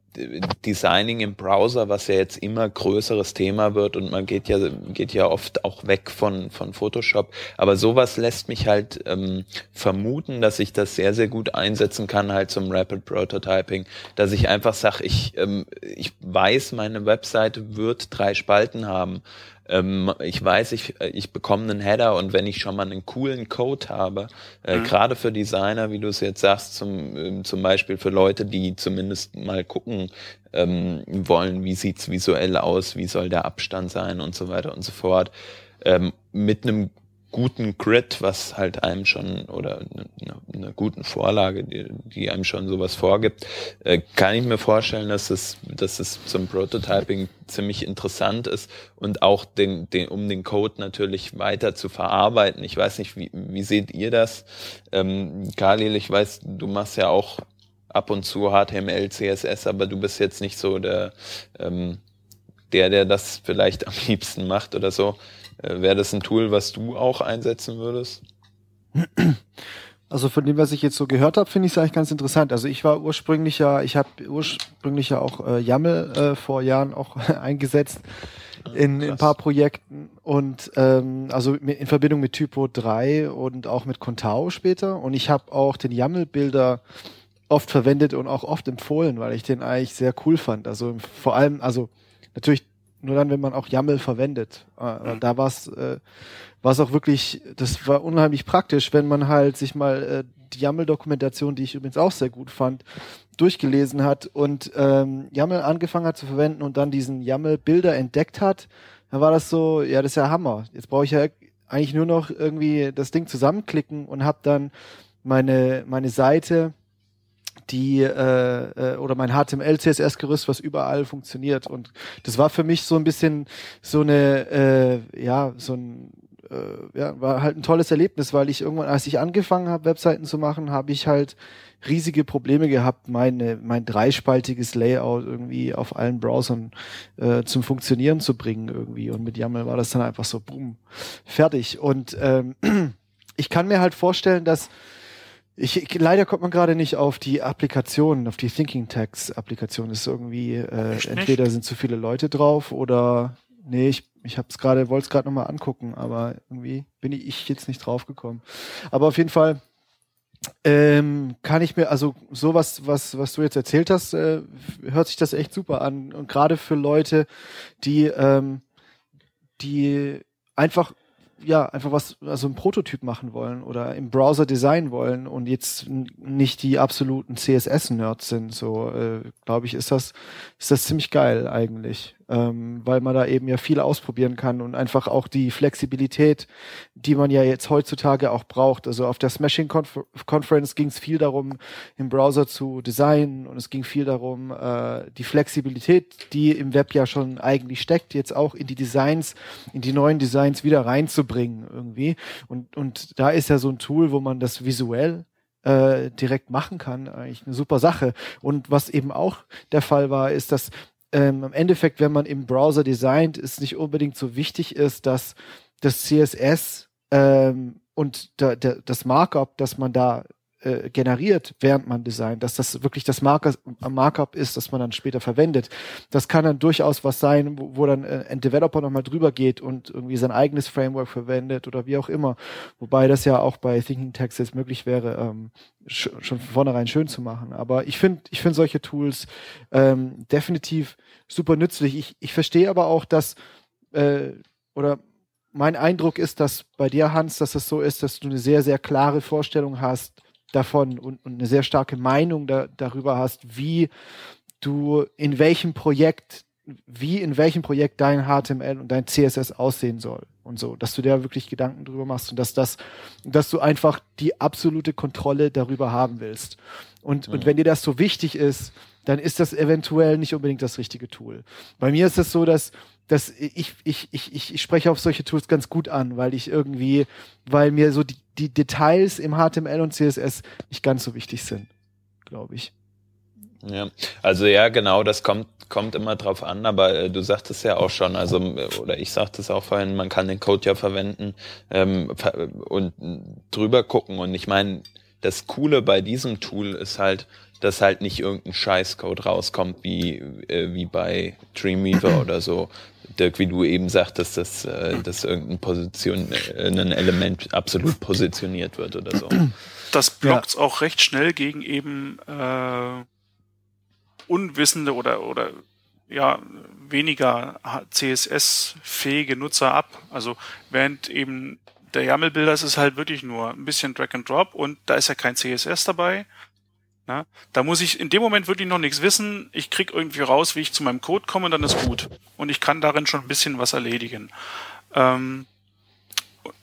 Designing im Browser, was ja jetzt immer größeres Thema wird und man geht ja geht ja oft auch weg von von Photoshop, aber sowas lässt mich halt ähm, vermuten, dass ich das sehr sehr gut einsetzen kann halt zum Rapid Prototyping, dass ich einfach sage, ich ähm, ich weiß, meine Webseite wird drei Spalten haben ähm, ich weiß, ich, ich bekomme einen Header und wenn ich schon mal einen coolen Code habe, äh, mhm. gerade für Designer, wie du es jetzt sagst, zum, äh, zum Beispiel für Leute, die zumindest mal gucken ähm, wollen, wie sieht's visuell aus, wie soll der Abstand sein und so weiter und so fort, ähm, mit einem guten Grid, was halt einem schon oder eine guten Vorlage, die, die einem schon sowas vorgibt, äh, kann ich mir vorstellen, dass es, dass es zum Prototyping ziemlich interessant ist und auch den, den, um den Code natürlich weiter zu verarbeiten. Ich weiß nicht, wie, wie seht ihr das? Ähm, Khalil, ich weiß, du machst ja auch ab und zu HTML, CSS, aber du bist jetzt nicht so der, ähm, der, der das vielleicht am liebsten macht oder so. Äh, Wäre das ein Tool, was du auch einsetzen würdest? Also von dem, was ich jetzt so gehört habe, finde ich es eigentlich ganz interessant. Also ich war ursprünglich ja, ich habe ursprünglich ja auch äh, YAML äh, vor Jahren auch eingesetzt ah, in, in ein paar Projekten und ähm, also in Verbindung mit Typo 3 und auch mit Contao später. Und ich habe auch den YAML-Bilder oft verwendet und auch oft empfohlen, weil ich den eigentlich sehr cool fand. Also vor allem, also natürlich nur dann, wenn man auch YAML verwendet. Äh, mhm. Da war es äh, war's auch wirklich, das war unheimlich praktisch, wenn man halt sich mal äh, die YAML-Dokumentation, die ich übrigens auch sehr gut fand, durchgelesen hat und ähm, YAML angefangen hat zu verwenden und dann diesen YAML-Bilder entdeckt hat, dann war das so, ja, das ist ja Hammer. Jetzt brauche ich ja eigentlich nur noch irgendwie das Ding zusammenklicken und habe dann meine, meine Seite die äh, äh, oder mein HTML CSS Gerüst was überall funktioniert. Und das war für mich so ein bisschen so eine äh, ja so ein äh, ja war halt ein tolles Erlebnis weil ich irgendwann als ich angefangen habe Webseiten zu machen habe ich halt riesige Probleme gehabt meine mein dreispaltiges Layout irgendwie auf allen Browsern äh, zum funktionieren zu bringen irgendwie. Und mit YAML war das dann einfach so boom fertig. Und ähm, ich kann mir halt vorstellen dass ich, leider kommt man gerade nicht auf die Applikation, auf die Thinking Tags Applikation. Ist irgendwie äh, entweder sind zu viele Leute drauf oder nee, ich ich habe es gerade, wollte es gerade noch mal angucken, aber irgendwie bin ich jetzt nicht drauf gekommen. Aber auf jeden Fall ähm, kann ich mir also sowas, was was du jetzt erzählt hast, äh, hört sich das echt super an und gerade für Leute, die ähm, die einfach ja, einfach was, also ein Prototyp machen wollen oder im Browser designen wollen und jetzt nicht die absoluten CSS-Nerds sind, so, äh, glaube ich, ist das, ist das ziemlich geil eigentlich ähm, weil man da eben ja viel ausprobieren kann und einfach auch die Flexibilität, die man ja jetzt heutzutage auch braucht. Also auf der Smashing Conf Conference ging es viel darum, im Browser zu designen und es ging viel darum, äh, die Flexibilität, die im Web ja schon eigentlich steckt, jetzt auch in die Designs, in die neuen Designs wieder reinzubringen irgendwie. Und, und da ist ja so ein Tool, wo man das visuell äh, direkt machen kann, eigentlich eine super Sache. Und was eben auch der Fall war, ist, dass ähm, im Endeffekt, wenn man im Browser designt, es nicht unbedingt so wichtig ist, dass das CSS ähm, und da, der, das Markup, das man da äh, generiert, während man designt, dass das wirklich das Marker, Markup ist, das man dann später verwendet. Das kann dann durchaus was sein, wo, wo dann äh, ein Developer nochmal drüber geht und irgendwie sein eigenes Framework verwendet oder wie auch immer. Wobei das ja auch bei Thinking Text möglich wäre, ähm, sch schon von vornherein schön zu machen. Aber ich finde, ich finde solche Tools ähm, definitiv super nützlich. Ich, ich verstehe aber auch, dass äh, oder mein Eindruck ist, dass bei dir, Hans, dass es so ist, dass du eine sehr, sehr klare Vorstellung hast, davon und, und eine sehr starke Meinung da, darüber hast, wie du in welchem Projekt, wie in welchem Projekt dein HTML und dein CSS aussehen soll und so, dass du dir wirklich Gedanken drüber machst und dass das, dass du einfach die absolute Kontrolle darüber haben willst. Und, mhm. und wenn dir das so wichtig ist, dann ist das eventuell nicht unbedingt das richtige Tool. Bei mir ist es so, dass dass ich, ich, ich, ich, ich spreche auf solche Tools ganz gut an, weil ich irgendwie, weil mir so die, die Details im HTML und CSS nicht ganz so wichtig sind, glaube ich. Ja, also ja, genau, das kommt, kommt immer drauf an, aber äh, du sagtest ja auch schon, also, oder ich sagte es auch vorhin, man kann den Code ja verwenden ähm, und drüber gucken. Und ich meine, das Coole bei diesem Tool ist halt, dass halt nicht irgendein Scheißcode rauskommt, wie, äh, wie bei Dreamweaver oder so, Dirk, wie du eben sagtest, dass, äh, dass irgendein Position, äh, ein Element absolut positioniert wird oder so. Das blockt ja. auch recht schnell gegen eben äh, unwissende oder oder ja weniger CSS-fähige Nutzer ab. Also während eben der YAML-Bilder ist es halt wirklich nur ein bisschen Drag and Drop und da ist ja kein CSS dabei. Na, da muss ich in dem Moment wirklich noch nichts wissen. Ich krieg irgendwie raus, wie ich zu meinem Code komme, dann ist gut. Und ich kann darin schon ein bisschen was erledigen. Ähm,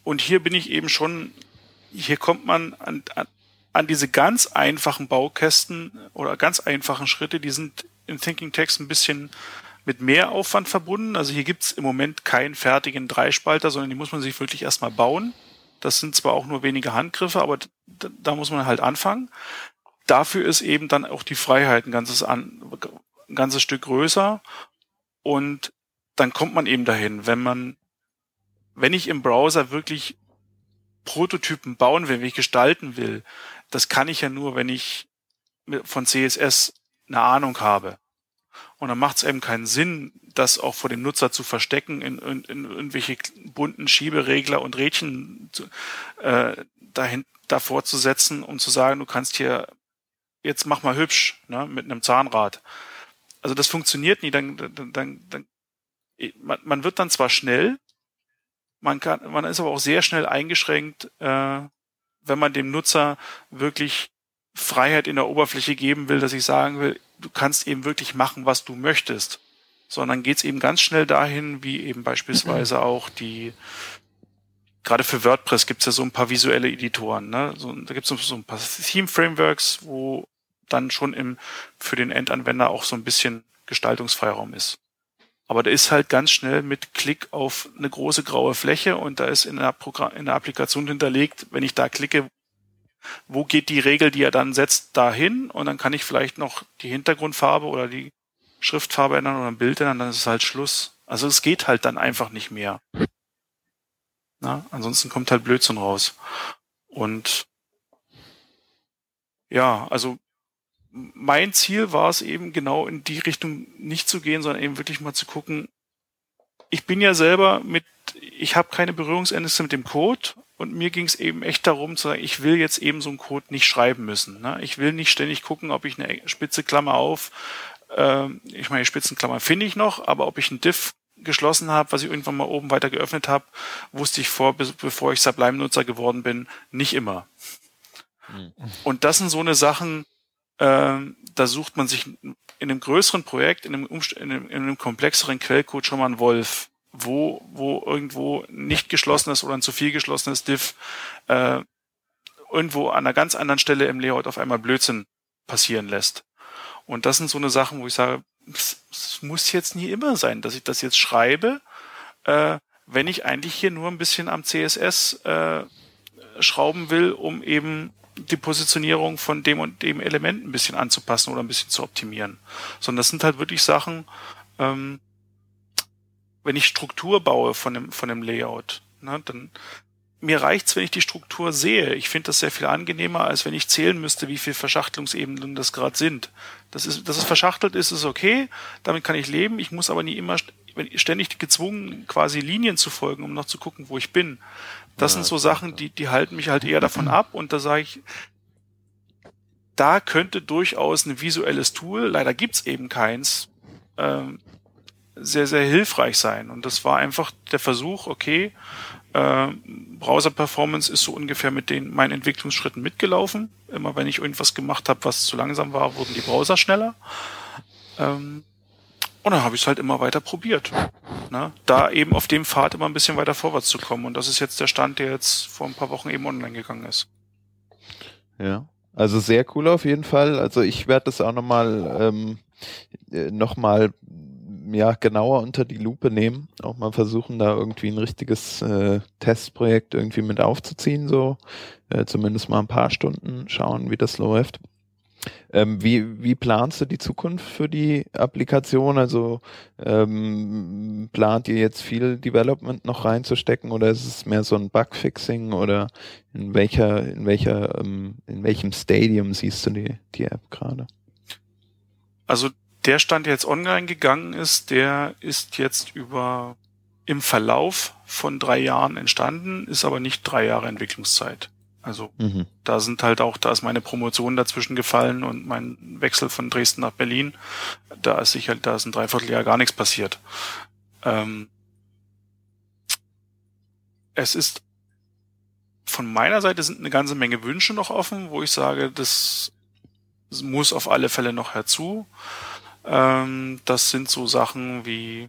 und hier bin ich eben schon, hier kommt man an, an, an diese ganz einfachen Baukästen oder ganz einfachen Schritte, die sind in Thinking Text ein bisschen mit mehr Aufwand verbunden. Also hier gibt's im Moment keinen fertigen Dreispalter, sondern die muss man sich wirklich erstmal bauen. Das sind zwar auch nur wenige Handgriffe, aber da muss man halt anfangen dafür ist eben dann auch die Freiheit ein ganzes, an, ein ganzes Stück größer. Und dann kommt man eben dahin, wenn man, wenn ich im Browser wirklich Prototypen bauen will, wie ich gestalten will, das kann ich ja nur, wenn ich von CSS eine Ahnung habe. Und dann macht es eben keinen Sinn, das auch vor dem Nutzer zu verstecken, in, in, in irgendwelche bunten Schieberegler und Rädchen äh, dahin, davor zu setzen, um zu sagen, du kannst hier jetzt mach mal hübsch, ne, mit einem Zahnrad. Also das funktioniert nie, dann, dann, dann, dann man, man wird dann zwar schnell, man kann, man ist aber auch sehr schnell eingeschränkt, äh, wenn man dem Nutzer wirklich Freiheit in der Oberfläche geben will, dass ich sagen will, du kannst eben wirklich machen, was du möchtest. Sondern geht's eben ganz schnell dahin, wie eben beispielsweise auch die, gerade für WordPress gibt's ja so ein paar visuelle Editoren. Ne? So, da gibt's so ein paar Theme-Frameworks, wo dann schon im, für den Endanwender auch so ein bisschen Gestaltungsfreiraum ist. Aber da ist halt ganz schnell mit Klick auf eine große graue Fläche und da ist in der, Programm, in der Applikation hinterlegt, wenn ich da klicke, wo geht die Regel, die er dann setzt, dahin und dann kann ich vielleicht noch die Hintergrundfarbe oder die Schriftfarbe ändern oder ein Bild ändern, dann ist es halt Schluss. Also es geht halt dann einfach nicht mehr. Na, ansonsten kommt halt Blödsinn raus. Und ja, also mein Ziel war es eben genau in die Richtung nicht zu gehen, sondern eben wirklich mal zu gucken. Ich bin ja selber mit, ich habe keine Berührungsängste mit dem Code und mir ging es eben echt darum zu sagen, ich will jetzt eben so einen Code nicht schreiben müssen. Ne? Ich will nicht ständig gucken, ob ich eine spitze Klammer auf, äh, ich meine, Spitzenklammer finde ich noch, aber ob ich ein Diff geschlossen habe, was ich irgendwann mal oben weiter geöffnet habe, wusste ich vor, bevor ich Sublime-Nutzer geworden bin, nicht immer. Hm. Und das sind so eine Sachen, ähm, da sucht man sich in einem größeren Projekt, in einem, Umst in einem, in einem komplexeren Quellcode schon mal einen Wolf, wo, wo irgendwo nicht geschlossenes oder ein zu viel geschlossenes Diff äh, irgendwo an einer ganz anderen Stelle im Layout auf einmal Blödsinn passieren lässt. Und das sind so eine Sachen, wo ich sage, es, muss jetzt nie immer sein, dass ich das jetzt schreibe, äh, wenn ich eigentlich hier nur ein bisschen am CSS äh, schrauben will, um eben die Positionierung von dem und dem Element ein bisschen anzupassen oder ein bisschen zu optimieren. Sondern das sind halt wirklich Sachen, ähm, wenn ich Struktur baue von dem, von dem Layout, ne, dann mir reicht's, wenn ich die Struktur sehe. Ich finde das sehr viel angenehmer, als wenn ich zählen müsste, wie viele Verschachtelungsebenen das gerade sind. Das ist, dass es verschachtelt ist, ist okay. Damit kann ich leben. Ich muss aber nie immer ständig gezwungen, quasi Linien zu folgen, um noch zu gucken, wo ich bin. Das ja, sind so Sachen, die, die halten mich halt eher davon ab. Und da sage ich, da könnte durchaus ein visuelles Tool, leider gibt's eben keins, ähm, sehr, sehr hilfreich sein. Und das war einfach der Versuch, okay, äh, Browser-Performance ist so ungefähr mit den meinen Entwicklungsschritten mitgelaufen. Immer wenn ich irgendwas gemacht habe, was zu langsam war, wurden die Browser schneller. Ähm, und dann habe ich es halt immer weiter probiert. Ne? Da eben auf dem Pfad immer ein bisschen weiter vorwärts zu kommen. Und das ist jetzt der Stand, der jetzt vor ein paar Wochen eben online gegangen ist. Ja, also sehr cool auf jeden Fall. Also ich werde das auch nochmal ähm, äh, noch mal ja genauer unter die Lupe nehmen, auch mal versuchen, da irgendwie ein richtiges äh, Testprojekt irgendwie mit aufzuziehen, so äh, zumindest mal ein paar Stunden schauen, wie das läuft. Ähm, wie, wie planst du die Zukunft für die Applikation? Also ähm, plant ihr jetzt viel Development noch reinzustecken oder ist es mehr so ein Bugfixing oder in welcher, in welcher, ähm, in welchem Stadium siehst du die, die App gerade? Also der Stand, der jetzt online gegangen ist, der ist jetzt über im Verlauf von drei Jahren entstanden, ist aber nicht drei Jahre Entwicklungszeit. Also mhm. da sind halt auch, da ist meine Promotion dazwischen gefallen und mein Wechsel von Dresden nach Berlin. Da ist sicher, da ist ein Dreivierteljahr gar nichts passiert. Ähm, es ist von meiner Seite sind eine ganze Menge Wünsche noch offen, wo ich sage, das muss auf alle Fälle noch herzu. Ähm, das sind so Sachen wie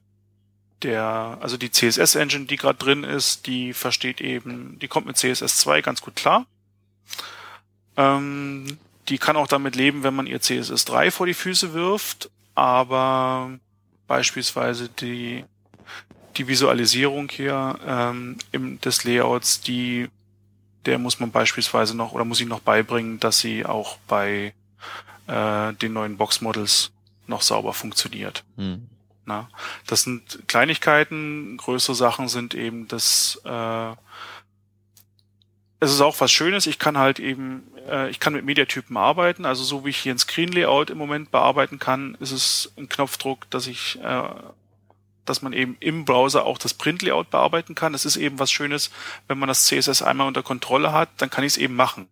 der, also die CSS-Engine, die gerade drin ist, die versteht eben, die kommt mit CSS 2 ganz gut klar. Ähm, die kann auch damit leben, wenn man ihr CSS 3 vor die Füße wirft, aber beispielsweise die, die Visualisierung hier ähm, im, des Layouts, die, der muss man beispielsweise noch oder muss ich noch beibringen, dass sie auch bei äh, den neuen Box-Models noch sauber funktioniert. Hm. Na, das sind Kleinigkeiten, größere Sachen sind eben das, äh, es ist auch was Schönes, ich kann halt eben, äh, ich kann mit Mediatypen arbeiten, also so wie ich hier ein Screen Layout im Moment bearbeiten kann, ist es ein Knopfdruck, dass ich, äh, dass man eben im Browser auch das Print Layout bearbeiten kann. Das ist eben was Schönes, wenn man das CSS einmal unter Kontrolle hat, dann kann ich es eben machen.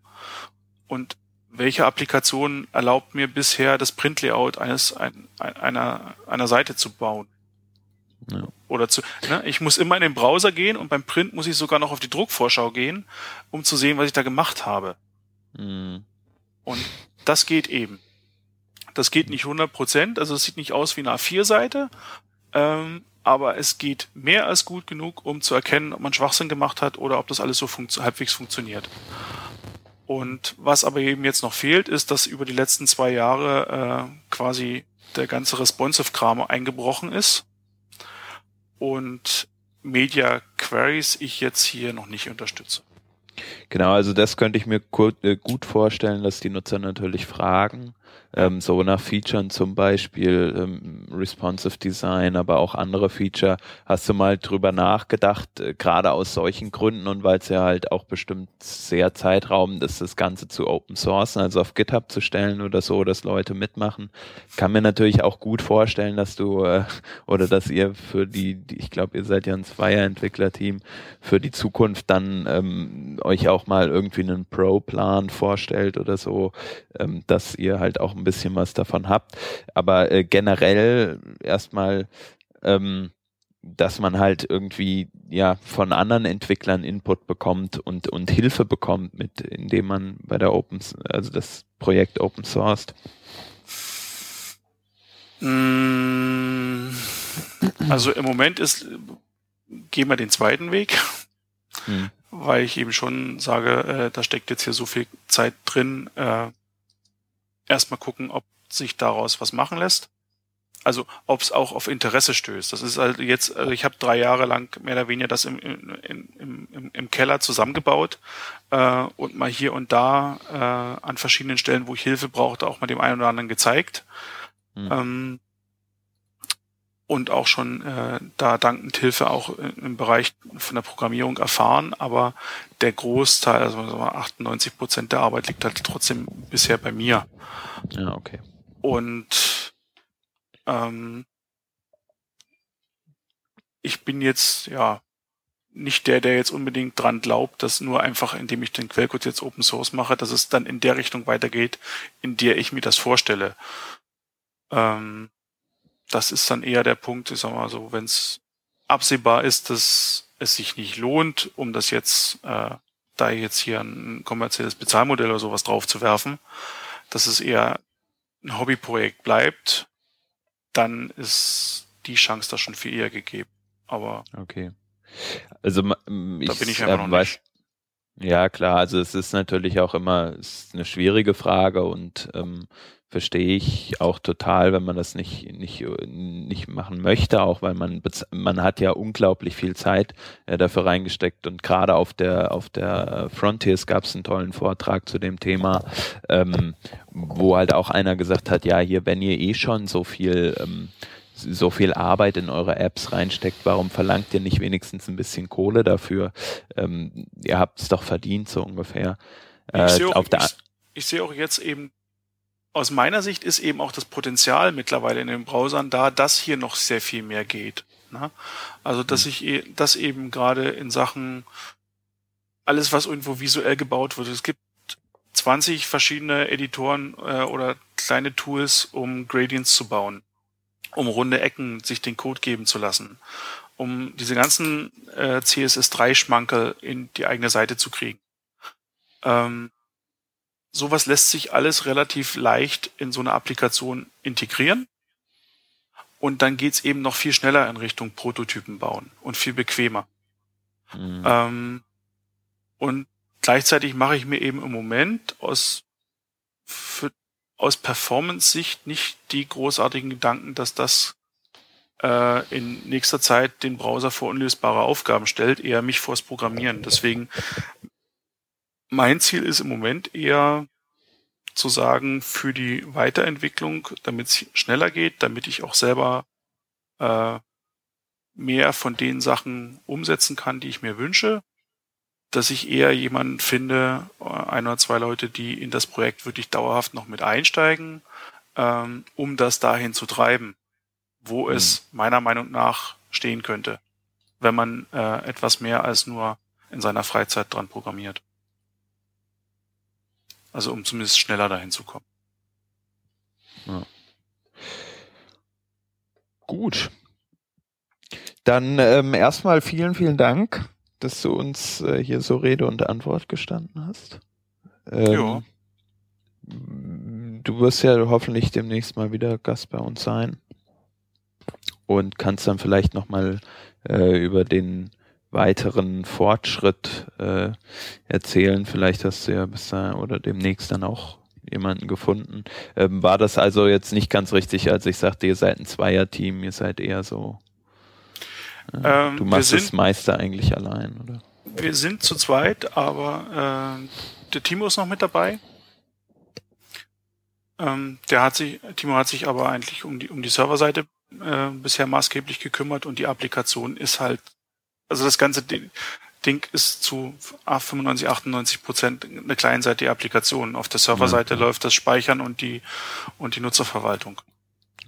Und welche Applikation erlaubt mir bisher das Printlayout eines ein, einer einer Seite zu bauen? Ja. Oder zu, ne, ich muss immer in den Browser gehen und beim Print muss ich sogar noch auf die Druckvorschau gehen, um zu sehen, was ich da gemacht habe. Mhm. Und Das geht eben. Das geht nicht 100 Prozent, also es sieht nicht aus wie eine A4-Seite, ähm, aber es geht mehr als gut genug, um zu erkennen, ob man Schwachsinn gemacht hat oder ob das alles so funktio halbwegs funktioniert. Und was aber eben jetzt noch fehlt, ist, dass über die letzten zwei Jahre äh, quasi der ganze Responsive-Kram eingebrochen ist und Media Queries ich jetzt hier noch nicht unterstütze. Genau, also das könnte ich mir äh, gut vorstellen, dass die Nutzer natürlich fragen, ähm, so nach Featuren zum Beispiel, ähm, Responsive Design, aber auch andere Feature. Hast du mal drüber nachgedacht, äh, gerade aus solchen Gründen und weil es ja halt auch bestimmt sehr zeitraubend ist, das Ganze zu Open Source, also auf GitHub zu stellen oder so, dass Leute mitmachen. Kann mir natürlich auch gut vorstellen, dass du äh, oder dass ihr für die, die ich glaube, ihr seid ja ein Zweier-Entwickler-Team, für die Zukunft dann ähm, euch auch mal irgendwie einen Pro-Plan vorstellt oder so, ähm, dass ihr halt auch ein bisschen was davon habt. Aber äh, generell erstmal, ähm, dass man halt irgendwie ja von anderen Entwicklern Input bekommt und und Hilfe bekommt, mit indem man bei der Open, also das Projekt Open Sourced. Mm, also im Moment ist, gehen wir den zweiten Weg, hm. weil ich eben schon sage, äh, da steckt jetzt hier so viel Zeit drin, äh, erstmal gucken, ob sich daraus was machen lässt. Also ob es auch auf Interesse stößt. Das ist halt jetzt, also ich habe drei Jahre lang mehr oder weniger das im, im, im, im Keller zusammengebaut äh, und mal hier und da äh, an verschiedenen Stellen, wo ich Hilfe brauchte, auch mal dem einen oder anderen gezeigt. Mhm. Ähm, und auch schon äh, da dankend Hilfe auch im Bereich von der Programmierung erfahren, aber der Großteil, also 98 Prozent der Arbeit liegt halt trotzdem bisher bei mir. Ja, okay. Und ähm, ich bin jetzt ja nicht der, der jetzt unbedingt dran glaubt, dass nur einfach, indem ich den Quellcode jetzt Open Source mache, dass es dann in der Richtung weitergeht, in der ich mir das vorstelle. Ähm, das ist dann eher der Punkt, ich sag mal so, wenn es absehbar ist, dass es sich nicht lohnt, um das jetzt, äh, da jetzt hier ein kommerzielles Bezahlmodell oder sowas drauf zu werfen, dass es eher ein Hobbyprojekt bleibt, dann ist die Chance da schon viel eher gegeben. Aber okay. Also ich, da bin ich einfach äh, noch weiß, nicht. Ja, klar, also es ist natürlich auch immer ist eine schwierige Frage und ähm, verstehe ich auch total, wenn man das nicht, nicht, nicht machen möchte, auch weil man, man hat ja unglaublich viel Zeit äh, dafür reingesteckt und gerade auf der, auf der Frontiers gab es einen tollen Vortrag zu dem Thema, ähm, wo halt auch einer gesagt hat, ja, hier, wenn ihr eh schon so viel, ähm, so viel Arbeit in eure Apps reinsteckt, warum verlangt ihr nicht wenigstens ein bisschen Kohle dafür? Ähm, ihr habt es doch verdient, so ungefähr. Äh, ich sehe auch, ich, ich sehe auch jetzt eben aus meiner Sicht ist eben auch das Potenzial mittlerweile in den Browsern da, dass hier noch sehr viel mehr geht. Ne? Also, dass mhm. ich, e, das eben gerade in Sachen alles, was irgendwo visuell gebaut wird. Es gibt 20 verschiedene Editoren äh, oder kleine Tools, um Gradients zu bauen, um runde Ecken sich den Code geben zu lassen, um diese ganzen äh, CSS3-Schmankel in die eigene Seite zu kriegen. Ähm, sowas lässt sich alles relativ leicht in so eine Applikation integrieren. Und dann geht's eben noch viel schneller in Richtung Prototypen bauen und viel bequemer. Mhm. Ähm, und gleichzeitig mache ich mir eben im Moment aus, für, aus Performance-Sicht nicht die großartigen Gedanken, dass das äh, in nächster Zeit den Browser vor unlösbare Aufgaben stellt, eher mich vors Programmieren. Deswegen mein Ziel ist im Moment eher zu sagen, für die Weiterentwicklung, damit es schneller geht, damit ich auch selber äh, mehr von den Sachen umsetzen kann, die ich mir wünsche, dass ich eher jemanden finde, äh, ein oder zwei Leute, die in das Projekt wirklich dauerhaft noch mit einsteigen, ähm, um das dahin zu treiben, wo mhm. es meiner Meinung nach stehen könnte, wenn man äh, etwas mehr als nur in seiner Freizeit dran programmiert. Also um zumindest schneller dahin zu kommen. Ja. Gut. Dann ähm, erstmal vielen, vielen Dank, dass du uns äh, hier so Rede und Antwort gestanden hast. Ähm, du wirst ja hoffentlich demnächst mal wieder Gast bei uns sein und kannst dann vielleicht nochmal äh, über den weiteren Fortschritt äh, erzählen. Vielleicht hast du ja bis da oder demnächst dann auch jemanden gefunden. Ähm, war das also jetzt nicht ganz richtig, als ich sagte, ihr seid ein Zweier-Team, ihr seid eher so. Äh, Ähm, du machst sind- das meiste eigentlich allein, oder? Wir sind zu zweit, aber äh, der Timo ist noch mit dabei. Ähm, der hat sich, Timo hat sich aber eigentlich um die um die Serverseite äh, bisher maßgeblich gekümmert und die Applikation ist halt, also das ganze Ding, ist zu 95, 98 Prozent eine kleinseitige Applikation. Auf der Serverseite Ja. läuft das Speichern und die und die Nutzerverwaltung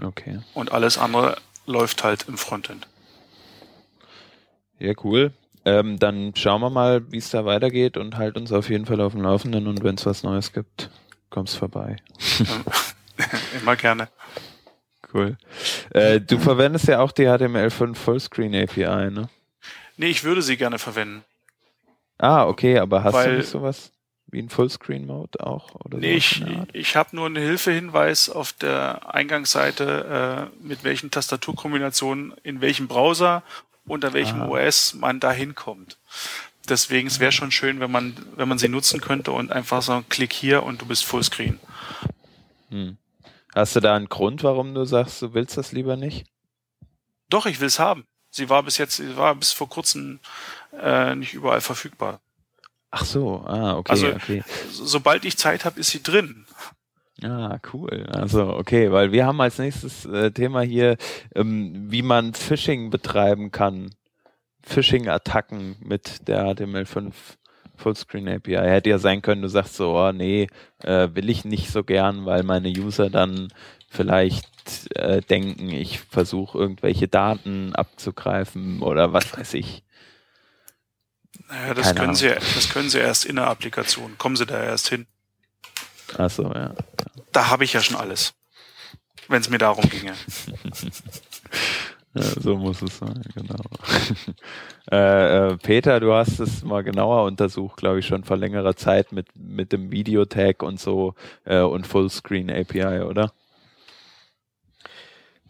Okay. und alles andere läuft halt im Frontend. Ja, cool. Ähm, dann schauen wir mal, wie es da weitergeht und halt uns auf jeden Fall auf dem Laufenden und wenn es was Neues gibt, kommst vorbei. Immer gerne. Cool. Äh, du verwendest ja auch die HTML5 Fullscreen API, ne? Nee, ich würde sie gerne verwenden. Ah, okay, aber hast du Weil- nicht sowas wie ein Fullscreen-Mode auch? Oder Nee, ich, ich habe nur einen Hilfehinweis auf der Eingangsseite, äh, mit welchen Tastaturkombinationen in welchem Browser unter welchem Ah. OS man da hinkommt. Deswegen, es wäre schon schön, wenn man, wenn man sie nutzen könnte und einfach so klick hier und du bist Fullscreen. Hm. Hast du da einen Grund, warum du sagst, du willst das lieber nicht? Doch, ich will's haben. Sie war bis jetzt, sie war bis vor kurzem äh, nicht überall verfügbar. Ach so, ah, okay, Also- okay. So, sobald ich Zeit habe, ist sie drin. Ah, cool. Also, okay, weil wir haben als nächstes äh, Thema hier, ähm, wie man Phishing betreiben kann. Phishing-Attacken mit der HTML5 Fullscreen API. Hätte ja sein können, du sagst so, oh nee, äh, will ich nicht so gern, weil meine User dann vielleicht äh, denken, ich versuche irgendwelche Daten abzugreifen oder was weiß ich. Naja, das Keine können Ahnung. sie, das können sie erst in der Applikation. Kommen sie da erst hin. Ach so, ja. Da habe ich ja schon alles. Wenn es mir darum ginge. Ja, so muss es sein, genau. äh, äh, Peter, du hast es mal genauer untersucht, glaube ich, schon vor längerer Zeit mit, mit dem Videotag und so äh, und Fullscreen API, oder?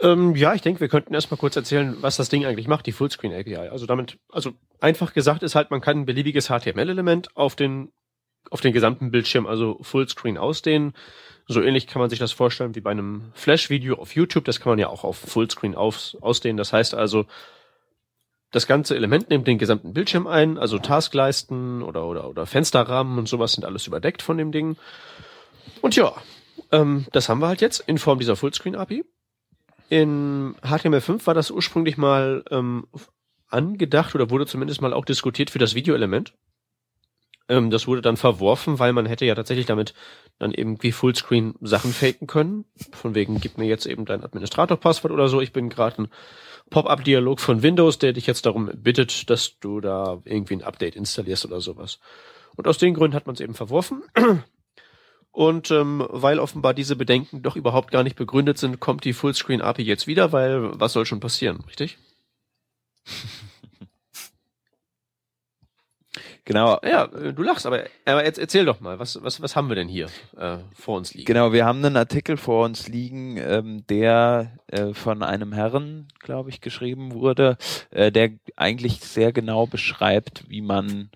Ähm, ja, ich denke, wir könnten erstmal kurz erzählen, was das Ding eigentlich macht, die Fullscreen API. Also damit, also einfach gesagt ist halt, man kann ein beliebiges HTML-Element auf den, auf den gesamten Bildschirm, also Fullscreen ausdehnen. So ähnlich kann man sich das vorstellen wie bei einem Flash-Video auf YouTube. Das kann man ja auch auf Fullscreen aus, ausdehnen. Das heißt also, das ganze Element nimmt den gesamten Bildschirm ein, also Taskleisten oder, oder, oder Fensterrahmen und sowas sind alles überdeckt von dem Ding. Und ja, ähm, das haben wir halt jetzt in Form dieser Fullscreen-API. In HTML5 war das ursprünglich mal ähm, angedacht oder wurde zumindest mal auch diskutiert für das Videoelement. Ähm, das wurde dann verworfen, weil man hätte ja tatsächlich damit dann irgendwie Fullscreen Sachen faken können. Von wegen, gib mir jetzt eben dein Administrator-Passwort oder so. Ich bin gerade ein Pop-up-Dialog von Windows, der dich jetzt darum bittet, dass du da irgendwie ein Update installierst oder sowas. Und aus den Gründen hat man es eben verworfen. Und ähm, weil offenbar diese Bedenken doch überhaupt gar nicht begründet sind, kommt die Fullscreen API jetzt wieder, weil was soll schon passieren, richtig? Genau, Ja, äh, du lachst, aber, aber jetzt erzähl doch mal, was, was, was haben wir denn hier äh, vor uns liegen? genau, wir haben einen Artikel vor uns liegen, ähm, der äh, von einem Herren, glaube ich, geschrieben wurde, äh, der eigentlich sehr genau beschreibt, wie man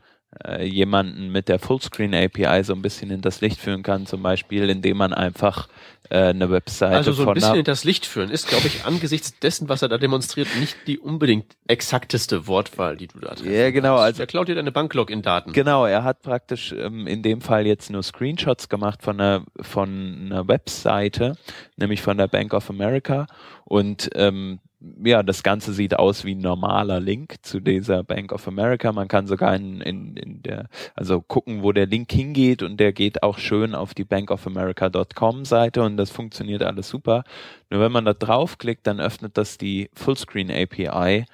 äh, jemanden mit der Fullscreen API so ein bisschen in das Licht führen kann, zum Beispiel, indem man einfach äh, eine Webseite Also so ein bisschen in das Licht führen ist, glaube ich, angesichts dessen, was er da demonstriert, nicht die unbedingt exakteste Wortwahl, die du da treffen Ja, genau, kannst. also- Der klaut dir deine Banklogin-Daten. Genau, er hat praktisch ähm, in dem Fall jetzt nur Screenshots gemacht von einer, von einer Webseite, nämlich von der Bank of America. Und ähm, ja, das Ganze sieht aus wie ein normaler Link zu dieser Bank of America. Man kann sogar in, in, in der, also gucken, wo der Link hingeht und der geht auch schön auf die bankofamerica.com Seite und das funktioniert alles super. Nur wenn man da draufklickt, dann öffnet das die Fullscreen API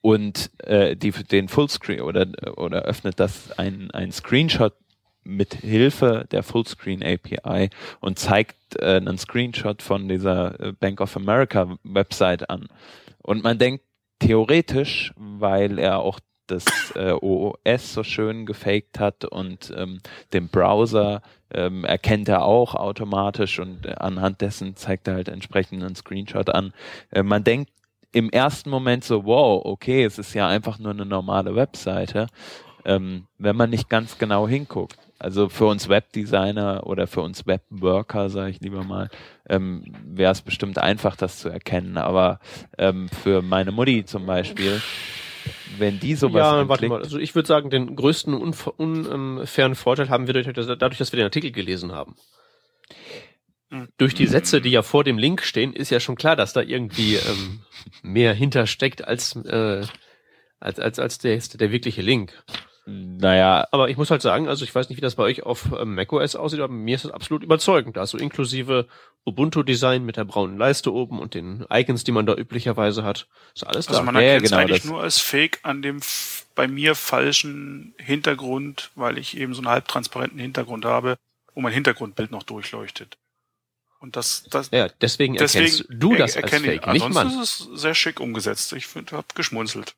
und äh, die, den Fullscreen oder, oder öffnet das ein, ein Screenshot mit Hilfe der Fullscreen API und zeigt äh, einen Screenshot von dieser äh, Bank of America Website an. Und man denkt theoretisch, weil er auch das äh, OOS so schön gefaked hat und ähm, den Browser ähm, erkennt er auch automatisch und anhand dessen zeigt er halt entsprechend einen Screenshot an. Äh, man denkt im ersten Moment so, wow, okay, es ist ja einfach nur eine normale Webseite, ähm, wenn man nicht ganz genau hinguckt. Also für uns Webdesigner oder für uns Webworker, sage ich lieber mal, ähm, wäre es bestimmt einfach, das zu erkennen. Aber ähm, für meine Mutti zum Beispiel, wenn die sowas Ja, anklickt, warte mal. Also ich würde sagen, den größten unfairen Vorteil haben wir dadurch, dadurch, dass wir den Artikel gelesen haben. Hm. Durch die Sätze, die ja vor dem Link stehen, ist ja schon klar, dass da irgendwie ähm, mehr hintersteckt als, äh, als, als, als der, der wirkliche Link. Naja, Aber ich muss halt sagen, also ich weiß nicht, wie das bei euch auf ähm, macOS aussieht, aber mir ist das absolut überzeugend. Also inklusive Ubuntu-Design mit der braunen Leiste oben und den Icons, die man da üblicherweise hat, ist alles Also da. man Ja, ja, erkennt es genau, eigentlich das- nur als Fake an dem bei mir falschen Hintergrund, weil ich eben so einen halbtransparenten Hintergrund habe, wo mein Hintergrundbild noch durchleuchtet. Und das, das ja, deswegen, deswegen erkennst du das als erkenne ich- Fake, nicht Ansonsten man. ist es sehr schick umgesetzt. Ich finde, hab geschmunzelt.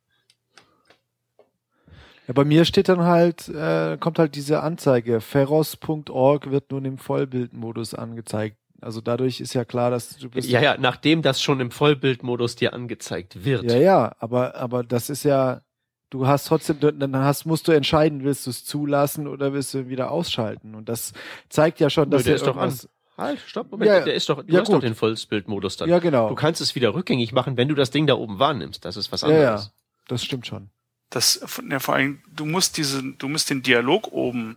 Ja, bei mir steht dann halt, äh, kommt halt diese Anzeige, ferros.org wird nun im Vollbildmodus angezeigt. Also dadurch ist ja klar, dass du bist. Ja, ja, nachdem das schon im Vollbildmodus dir angezeigt wird. Ja, ja, aber, aber das ist ja, du hast trotzdem, dann hast, musst du entscheiden, willst du es zulassen oder willst du wieder ausschalten? Und das zeigt ja schon, Nö, dass der er ist doch an. Halt, stopp, Moment, Ja, der ist doch, du ja, hast doch gut. den Vollbildmodus dann. Ja, genau. Du kannst es wieder rückgängig machen, wenn du das Ding da oben wahrnimmst. Das ist was Ja, ja, anderes. das stimmt schon. Das, ja, vor allem, du musst diesen, du musst den Dialog oben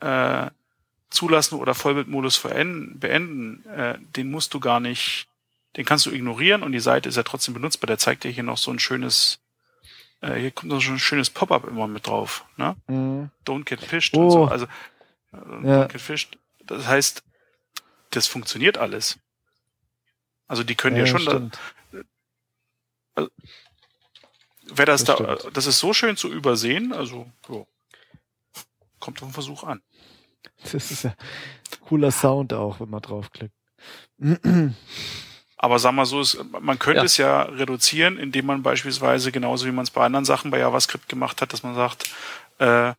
äh, zulassen oder Vollbildmodus beenden. Äh, den musst du gar nicht, den kannst du ignorieren und die Seite ist ja trotzdem benutzbar. Der zeigt dir hier noch so ein schönes, äh, hier kommt noch so ein schönes Pop-up immer mit drauf. Ne? Mhm. Don't get fished Oh. und so. Also äh, Ja. don't get fished. Das heißt, das funktioniert alles. Also die können ja, schon, da, stimmt. Wer das, Das da, stimmt. das ist so schön zu übersehen, also jo. kommt auf den Versuch an. Das ist ja cooler Sound auch, wenn man draufklickt. Aber sag mal so, es, man könnte Ja. es ja reduzieren, indem man beispielsweise, genauso wie man es bei anderen Sachen bei JavaScript gemacht hat, dass man sagt, äh,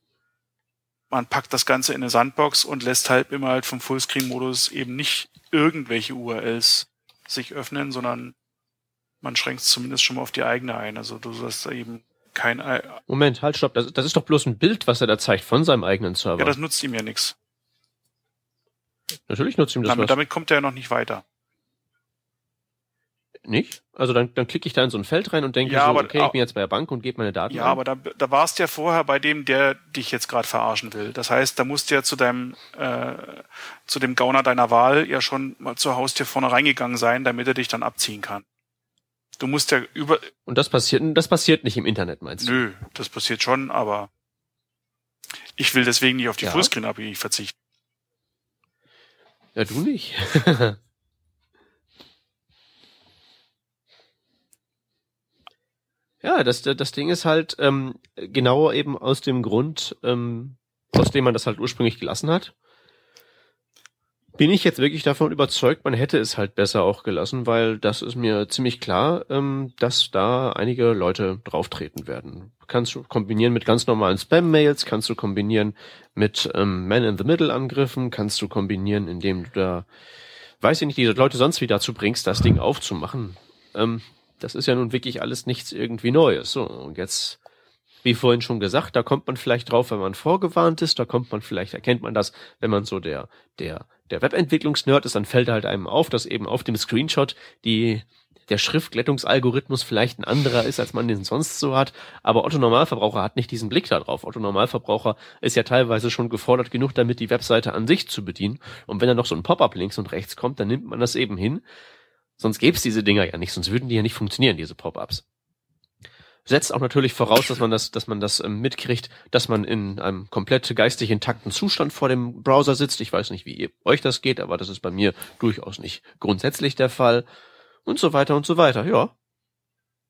man packt das Ganze in eine Sandbox und lässt halt immer halt vom Fullscreen-Modus eben nicht irgendwelche URLs sich öffnen, sondern man schränkt es zumindest schon mal auf die eigene ein. Also du hast eben kein, ja, Moment, halt, stopp. Das, das ist doch bloß ein Bild, was er da zeigt von seinem eigenen Server. das nutzt ihm ja nichts. Natürlich nutzt ihm das Damit, was. damit kommt er ja noch nicht weiter. Nicht? Also dann, dann klicke ich da in so ein Feld rein und denke Ja, so, aber- okay, ich bin jetzt bei der Bank und gebe meine Daten Ja, ein. aber da, da warst du ja vorher bei dem, der dich jetzt gerade verarschen will. Das heißt, da musst du ja zu deinem, äh, zu dem Gauner deiner Wahl ja schon mal zur Haustür vorne reingegangen sein, damit er dich dann abziehen kann. Du musst ja über, Und das passiert, das passiert nicht im Internet, meinst du? nö, das passiert schon, aber ich will deswegen nicht auf die Ja. Fullscreen-API verzichten. Ja, du nicht. ja, das, das Ding ist halt ähm, genau eben aus dem Grund, ähm, aus dem man das halt ursprünglich gelassen hat. Bin ich jetzt wirklich davon überzeugt, man hätte es halt besser auch gelassen, weil das ist mir ziemlich klar, ähm, dass da einige Leute drauftreten werden. Kannst du kombinieren mit ganz normalen Spam-Mails, kannst du kombinieren mit ähm, Man-in-the-Middle-Angriffen, kannst du kombinieren, indem du da, weiß ich nicht, diese Leute sonst wie dazu bringst, das Ding aufzumachen. Ähm, das ist ja nun wirklich alles nichts irgendwie Neues. So, und jetzt, wie vorhin schon gesagt, da kommt man vielleicht drauf, wenn man vorgewarnt ist, da kommt man vielleicht, erkennt man das, wenn man so der, der, der Webentwicklungsnerd ist, dann fällt halt einem auf, dass eben auf dem Screenshot die, der Schriftglättungsalgorithmus vielleicht ein anderer ist, als man den sonst so hat. Aber Otto Normalverbraucher hat nicht diesen Blick da drauf. Otto Normalverbraucher ist ja teilweise schon gefordert genug, damit die Webseite an sich zu bedienen. Und wenn da noch so ein Pop-up links und rechts kommt, dann nimmt man das eben hin. Sonst gäbe es diese Dinger ja nicht, sonst würden die ja nicht funktionieren, diese Pop-ups. Setzt auch natürlich voraus, dass man das, dass man das ähm, mitkriegt, dass man in einem komplett geistig intakten Zustand vor dem Browser sitzt. Ich weiß nicht, wie ihr, euch das geht, aber das ist bei mir durchaus nicht grundsätzlich der Fall. Und so weiter und so weiter, ja.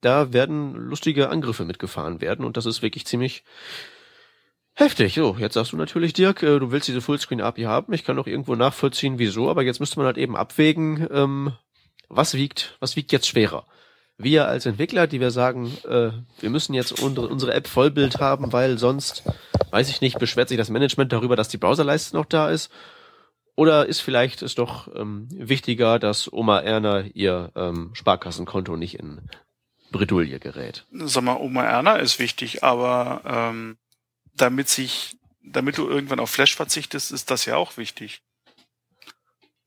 Da werden lustige Angriffe mitgefahren werden und das ist wirklich ziemlich heftig. So, jetzt sagst du natürlich, Dirk, äh, du willst diese Fullscreen-API haben. Ich kann auch irgendwo nachvollziehen, wieso, aber jetzt müsste man halt eben abwägen, ähm, was wiegt, was wiegt jetzt schwerer? Wir als Entwickler, die wir sagen, äh, wir müssen jetzt unsere, App Vollbild haben, weil sonst, weiß ich nicht, beschwert sich das Management darüber, dass die Browserleiste noch da ist? Oder ist vielleicht es doch ähm, wichtiger, dass Oma Erna ihr ähm, Sparkassenkonto nicht in Bredouille gerät? Sag mal, Oma Erna ist wichtig, aber ähm, damit sich, damit du irgendwann auf Flash verzichtest, ist das ja auch wichtig.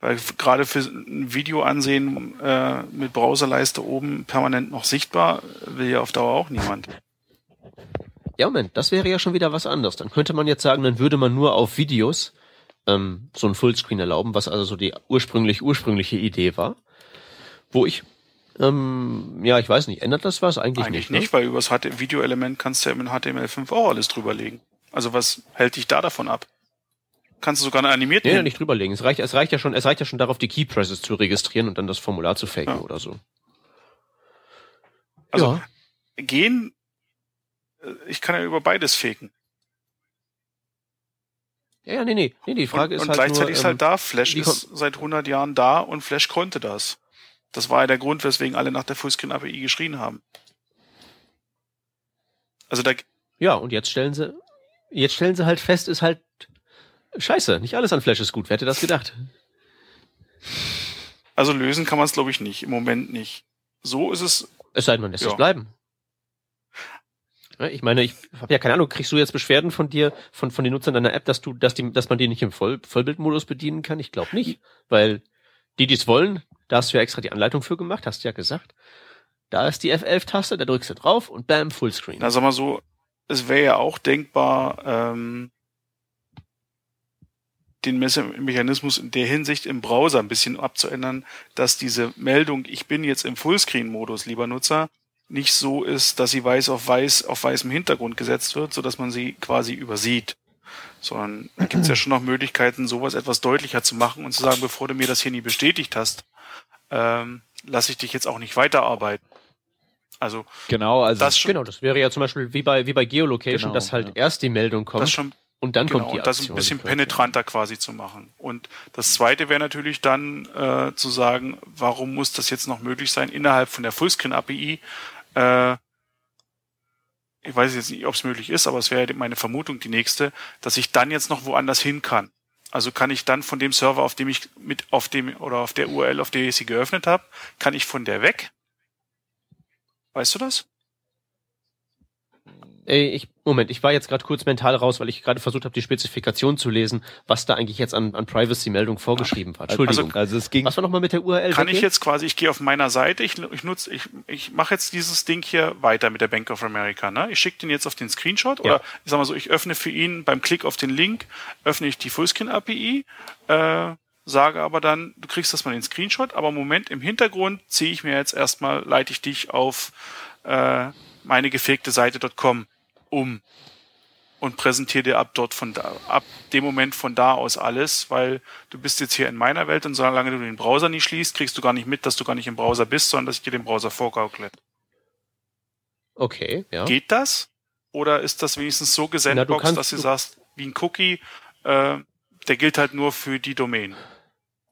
Weil gerade für ein Video ansehen äh, mit Browserleiste oben permanent noch sichtbar, will ja auf Dauer auch niemand. Ja, Moment, das wäre ja schon wieder was anderes. Dann könnte man jetzt sagen, dann würde man nur auf Videos ähm, so ein Fullscreen erlauben, was also so die ursprünglich ursprüngliche Idee war. Wo ich, ähm, ja, ich weiß nicht, ändert das was? Eigentlich, Eigentlich nicht. nicht, weil über das Videoelement kannst du ja mit HTML5 auch alles drüberlegen. Also was hält dich da davon ab? Kannst du sogar eine animierte Ne? Nee, hin- nicht drüberlegen. Es reicht, es reicht ja schon, es reicht ja schon darauf, die Key Presses zu registrieren und dann das Formular zu faken Ja. oder so. Also ja. gehen, äh, ich kann ja über beides faken. ja, ja, nee, nee, nee, die Frage und, ist und halt gleichzeitig nur, ist ähm, halt da, Flash ist seit 100 Jahren da und Flash konnte das. Das war ja der Grund, weswegen alle nach der Fullscreen API geschrien haben. Also da, Ja, und jetzt stellen sie, jetzt stellen sie halt fest, ist halt scheiße. Nicht alles an Flash ist gut. Wer hätte das gedacht? also lösen kann man es glaube ich nicht, im Moment nicht. So ist es, Es sei denn, man lässt Ja. es bleiben. Ich meine, ich habe ja keine Ahnung, kriegst du jetzt Beschwerden von dir, von, von den Nutzern deiner App, dass du, dass die, dass man die nicht im Voll, Vollbildmodus bedienen kann? Ich glaube nicht. Weil die, die es wollen, da hast du ja extra die Anleitung für gemacht, hast du ja gesagt. Da ist die F11-Taste, da drückst du drauf und bam, Fullscreen. na sag mal so, es wäre ja auch denkbar, ähm, den Messe- Mechanismus in der Hinsicht im Browser ein bisschen abzuändern, dass diese Meldung, ich bin jetzt im Fullscreen-Modus, lieber Nutzer, nicht so ist, dass sie weiß auf weiß auf weißem Hintergrund gesetzt wird, so dass man sie quasi übersieht. Sondern da gibt es ja schon noch Möglichkeiten, sowas etwas deutlicher zu machen und zu sagen, bevor du mir das hier nie bestätigt hast, ähm, lasse ich dich jetzt auch nicht weiterarbeiten. Also Genau, also das schon, Genau, das wäre ja zum Beispiel wie bei, wie bei Geolocation, Genau, dass halt ja. erst die Meldung kommt das schon und dann genau, kommt die und das Aktion. ein bisschen penetranter quasi zu machen. Und das zweite wäre natürlich dann äh, zu sagen, warum muss das jetzt noch möglich sein, innerhalb von der Fullscreen API äh, ich weiß jetzt nicht, ob es möglich ist, aber es wäre meine Vermutung die nächste, dass ich dann jetzt noch woanders hin kann. Also kann ich dann von dem Server, auf dem ich mit auf dem oder auf der URL, auf der ich sie geöffnet habe, kann ich von der weg? Weißt du das? Ey, ich, Moment, ich war jetzt gerade kurz mental raus, weil ich gerade versucht habe, die Spezifikation zu lesen, was da eigentlich jetzt an, an Privacy-Meldung vorgeschrieben war. Entschuldigung. also es ging was war nochmal mit der URL? Kann ich jetzt quasi, ich gehe auf meiner Seite, ich, ich nutze, ich, ich mache jetzt dieses Ding hier weiter mit der Bank of America. Ne? Ich schicke den jetzt auf den Screenshot oder ich sag mal so, ich öffne für ihn beim Klick auf den Link, öffne ich die Fullscreen API, äh, sage aber dann, du kriegst das mal den Screenshot, aber im Moment im Hintergrund ziehe ich mir jetzt erstmal, leite ich dich auf äh, meine gefegte Seite.com um und präsentiere dir ab dort von da, ab dem Moment von da aus alles, weil du bist jetzt hier in meiner Welt und solange du den Browser nicht schließt, kriegst du gar nicht mit, dass du gar nicht im Browser bist, sondern dass ich dir den Browser vorgaukle. Okay, ja. Geht das? Oder ist das wenigstens so gesandboxt, dass du du- sagst, wie ein Cookie, äh, der gilt halt nur für die Domain.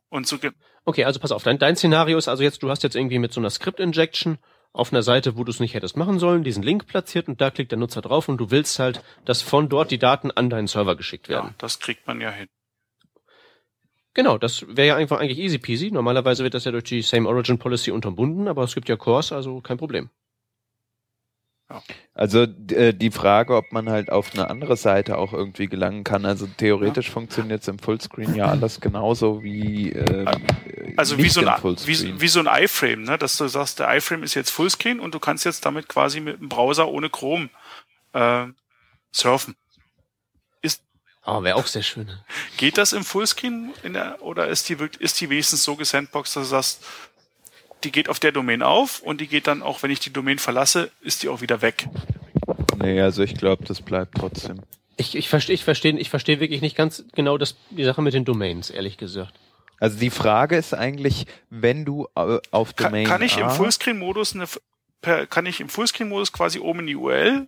Und so Okay, also pass auf, dein, dein Szenario ist also jetzt, du hast jetzt irgendwie mit so einer Script-Injection auf einer Seite, wo du es nicht hättest machen sollen, diesen Link platziert und da klickt der Nutzer drauf und du willst halt, dass von dort die Daten an deinen Server geschickt werden. ja, das kriegt man ja hin. Genau, das wäre ja einfach eigentlich easy peasy. Normalerweise wird das ja durch die Same Origin Policy unterbunden, aber es gibt ja Cores, also kein Problem. Also d- äh, die Frage, ob man halt auf eine andere Seite auch irgendwie gelangen kann. Also theoretisch funktioniert es im Fullscreen ja alles genauso wie ähm, Also wie nicht so, ein, wie, wie so ein iFrame, ne? dass du sagst, der iFrame ist jetzt Fullscreen und du kannst jetzt damit quasi mit dem Browser ohne Chrome äh, surfen. Aber wäre auch sehr schön. Geht das im Fullscreen in der, oder ist die, ist die wenigstens so gesandboxt, dass du sagst, die geht auf der Domain auf und die geht dann auch, wenn ich die Domain verlasse, ist die auch wieder weg. nee, also ich glaube, das bleibt trotzdem. Ich, ich verstehe ich versteh, ich versteh wirklich nicht ganz genau das, die Sache mit den Domains, ehrlich gesagt. Also die Frage ist eigentlich, wenn du äh, auf Kann, Domain kann ich im Fullscreen-Modus eine, kann ich im Fullscreen-Modus quasi oben in die URL,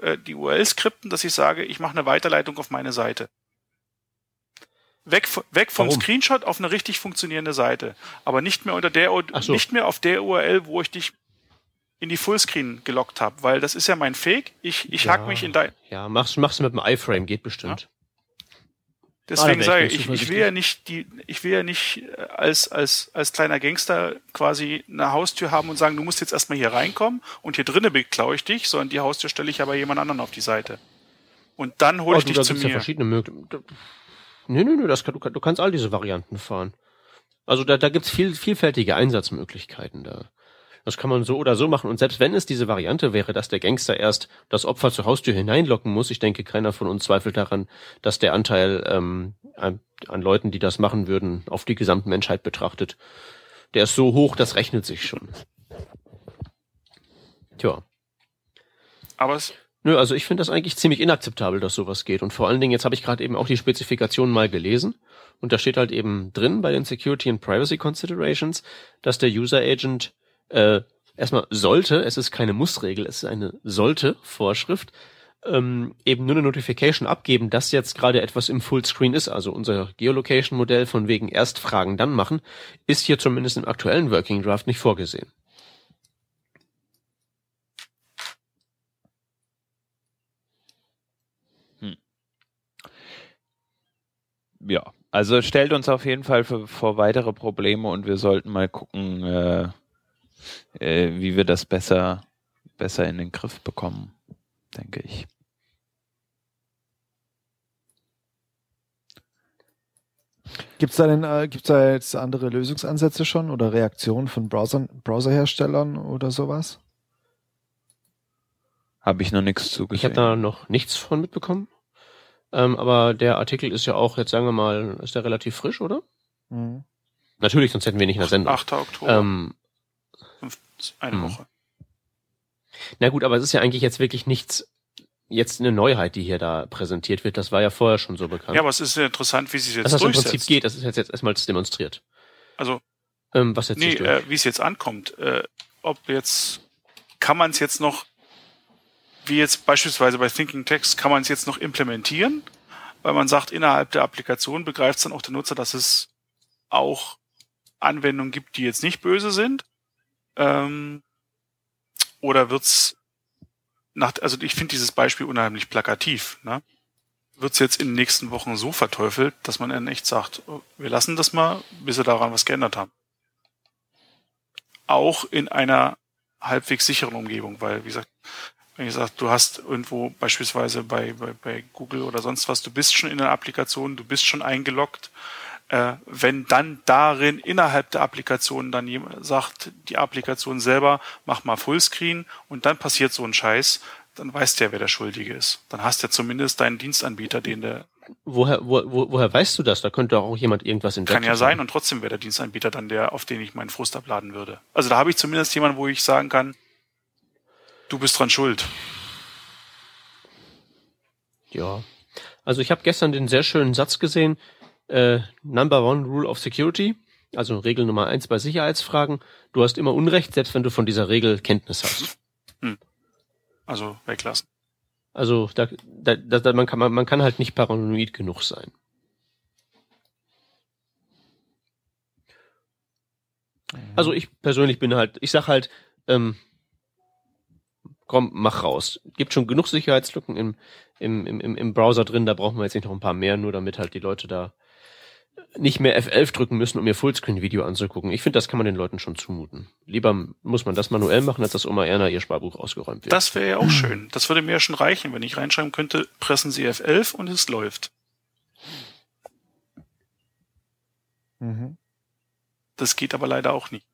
äh, die URL skripten, dass ich sage, ich mache eine Weiterleitung auf meine Seite. Weg, weg vom Warum? Screenshot auf eine richtig funktionierende Seite. Aber nicht mehr unter der, so. nicht mehr auf der URL, wo ich dich in die Fullscreen gelockt habe, weil das ist ja mein Fake. Ich, ich ja, hack mich in dein. Ja, mach's, mach's mit dem iFrame, geht bestimmt. Ja. Deswegen ah, sage ich, ich will ja nicht die, ich will ja nicht äh, als, als, als kleiner Gangster quasi eine Haustür haben und sagen, du musst jetzt erstmal hier reinkommen und hier drinnen beklaue ich dich, sondern die Haustür stelle ich aber jemand anderen auf die Seite. Und dann hole oh, ich du, dich zu mir. Ja verschiedene Möglichkeiten. Nö, nö, nö, das kann, du, kannst all diese Varianten fahren. Also da, da gibt's viel, vielfältige Einsatzmöglichkeiten da. Das kann man so oder so machen. Und selbst wenn es diese Variante wäre, dass der Gangster erst das Opfer zur Haustür hineinlocken muss, ich denke, keiner von uns zweifelt daran, dass der Anteil ähm, an, an Leuten, die das machen würden, auf die gesamte Menschheit betrachtet, der ist so hoch, das rechnet sich schon. Tja. Aber es Nö, also ich finde das eigentlich ziemlich inakzeptabel, dass sowas geht. Und vor allen Dingen, jetzt habe ich gerade eben auch die Spezifikation mal gelesen. Und da steht halt eben drin bei den Security and Privacy Considerations, dass der User Agent äh, erstmal sollte, es ist keine Mussregel, es ist eine sollte Vorschrift, ähm, eben nur eine Notification abgeben, dass jetzt gerade etwas im Fullscreen ist. Also unser Geolocation-Modell von wegen erst fragen, dann machen, ist hier zumindest im aktuellen Working Draft nicht vorgesehen. Ja, also stellt uns auf jeden Fall für, vor weitere Probleme und wir sollten mal gucken, äh, äh, wie wir das besser, besser in den Griff bekommen, denke ich. Gibt es da denn, äh, gibt's da jetzt andere Lösungsansätze schon oder Reaktionen von Browser, Browserherstellern oder sowas? Habe ich noch nichts zugesehen. Ich habe da noch nichts von mitbekommen. Ähm, aber der Artikel ist ja auch, jetzt sagen wir mal, ist der relativ frisch, oder? Mhm. Natürlich, sonst hätten wir nicht in der Sendung. 8. Oktober. Ähm, eine hm. Woche. Na gut, aber es ist ja eigentlich jetzt wirklich nichts, jetzt eine Neuheit, die hier da präsentiert wird. Das war ja vorher schon so bekannt. Ja, aber es ist ja interessant, wie sie es jetzt Dass das durchsetzt. im Prinzip geht, das ist jetzt, jetzt erstmals demonstriert. Also, ähm, was jetzt nee, äh, wie es jetzt ankommt. Äh, ob jetzt, kann man es jetzt noch, wie jetzt beispielsweise bei Thinking Text, kann man es jetzt noch implementieren, weil man sagt, innerhalb der Applikation begreift dann auch der Nutzer, dass es auch Anwendungen gibt, die jetzt nicht böse sind. Ähm, oder wird's nach, also ich finde dieses Beispiel unheimlich plakativ, ne? Wird's jetzt in den nächsten Wochen so verteufelt, dass man dann echt sagt, oh, wir lassen das mal, bis wir daran was geändert haben. Auch in einer halbwegs sicheren Umgebung, weil, wie gesagt, wenn ich sage, du hast irgendwo beispielsweise bei, bei, bei Google oder sonst was, du bist schon in der Applikation, du bist schon eingeloggt, äh, wenn dann darin innerhalb der Applikation dann jemand sagt, die Applikation selber, mach mal Fullscreen und dann passiert so ein Scheiß, dann weißt du ja, wer der Schuldige ist. Dann hast du ja zumindest deinen Dienstanbieter, den der. Woher, wo, wo, woher weißt du das? Da könnte auch jemand irgendwas entdecken. Kann ja sein und trotzdem wäre der Dienstanbieter dann der, auf den ich meinen Frust abladen würde. Also da habe ich zumindest jemanden, wo ich sagen kann, du bist dran schuld. Ja. Also ich habe gestern den sehr schönen Satz gesehen, äh, Number One Rule of Security, also Regel Nummer eins bei Sicherheitsfragen. Du hast immer Unrecht, selbst wenn du von dieser Regel Kenntnis hast. Hm. Also weglassen. Also da, da, da, man, kann, man, man kann halt nicht paranoid genug sein. Also ich persönlich bin halt, ich sag halt, ähm, komm, mach raus. Gibt schon genug Sicherheitslücken im, im, im, im Browser drin, da brauchen wir jetzt nicht noch ein paar mehr, nur damit halt die Leute da nicht mehr F11 drücken müssen, um mir Fullscreen-Video anzugucken. Ich finde, das kann man den Leuten schon zumuten. Lieber muss man das manuell machen, als dass Oma Erna ihr Sparbuch ausgeräumt wird. Das wäre ja auch schön. Das würde mir ja schon reichen, wenn ich reinschreiben könnte, pressen Sie F11 und es läuft. Mhm. Das geht aber leider auch nicht.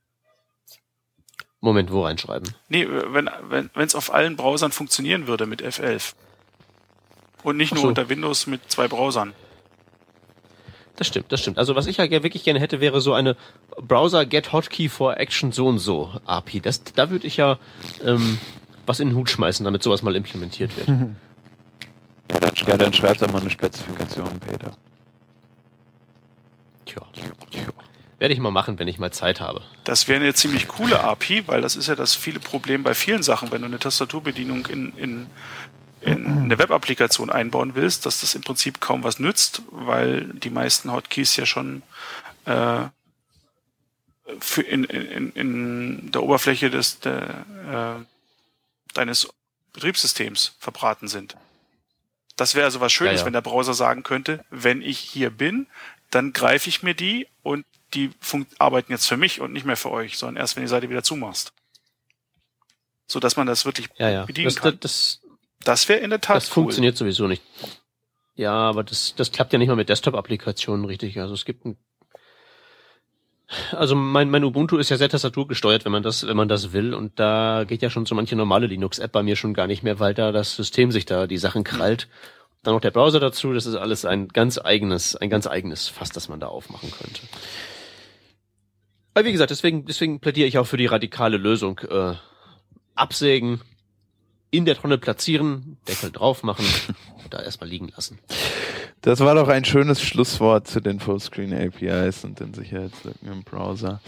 Moment, wo reinschreiben? Nee, wenn wenn wenn, es auf allen Browsern funktionieren würde mit F11. Und nicht nur so. unter Windows mit zwei Browsern. Das stimmt, das stimmt. Also was ich ja wirklich gerne hätte, wäre so eine Browser Get Hotkey for Action so und so API. Das, da würde ich ja ähm, was in den Hut schmeißen, damit sowas mal implementiert wird. Ja, dann, ja, dann schreibt doch mal eine Spezifikation, Peter. Tja. Werde ich mal machen, wenn ich mal Zeit habe. Das wäre eine ziemlich coole API, weil das ist ja das viele Problem bei vielen Sachen, wenn du eine Tastaturbedienung in, in in eine Web-Applikation einbauen willst, dass das im Prinzip kaum was nützt, weil die meisten Hotkeys ja schon äh, für in, in, in der Oberfläche des, der, äh, deines Betriebssystems verbraten sind. Das wäre also was Schönes, ja, ja. wenn der Browser sagen könnte, wenn ich hier bin, dann greife ich mir die und die arbeiten jetzt für mich und nicht mehr für euch, sondern erst, wenn die Seite wieder zumachst. So dass man das wirklich ja, ja. bedienen das, kann. Das, das wäre in der Tat Das cool. funktioniert sowieso nicht. Ja, aber das, das klappt ja nicht mal mit Desktop-Applikationen richtig. Also es gibt ein also mein, mein Ubuntu ist ja sehr tastaturgesteuert, wenn man das, wenn man das will. Und da geht ja schon so manche normale Linux-App bei mir schon gar nicht mehr, weil da das System sich da die Sachen krallt. Dann noch der Browser dazu, das ist alles ein ganz eigenes, ein ganz eigenes Fass, das man da aufmachen könnte. Aber wie gesagt, deswegen, deswegen plädiere ich auch für die radikale Lösung. Äh, absägen, in der Tonne platzieren, Deckel drauf machen, da erstmal liegen lassen. Das war doch ein schönes Schlusswort zu den Fullscreen APIs und den Sicherheitslücken im Browser.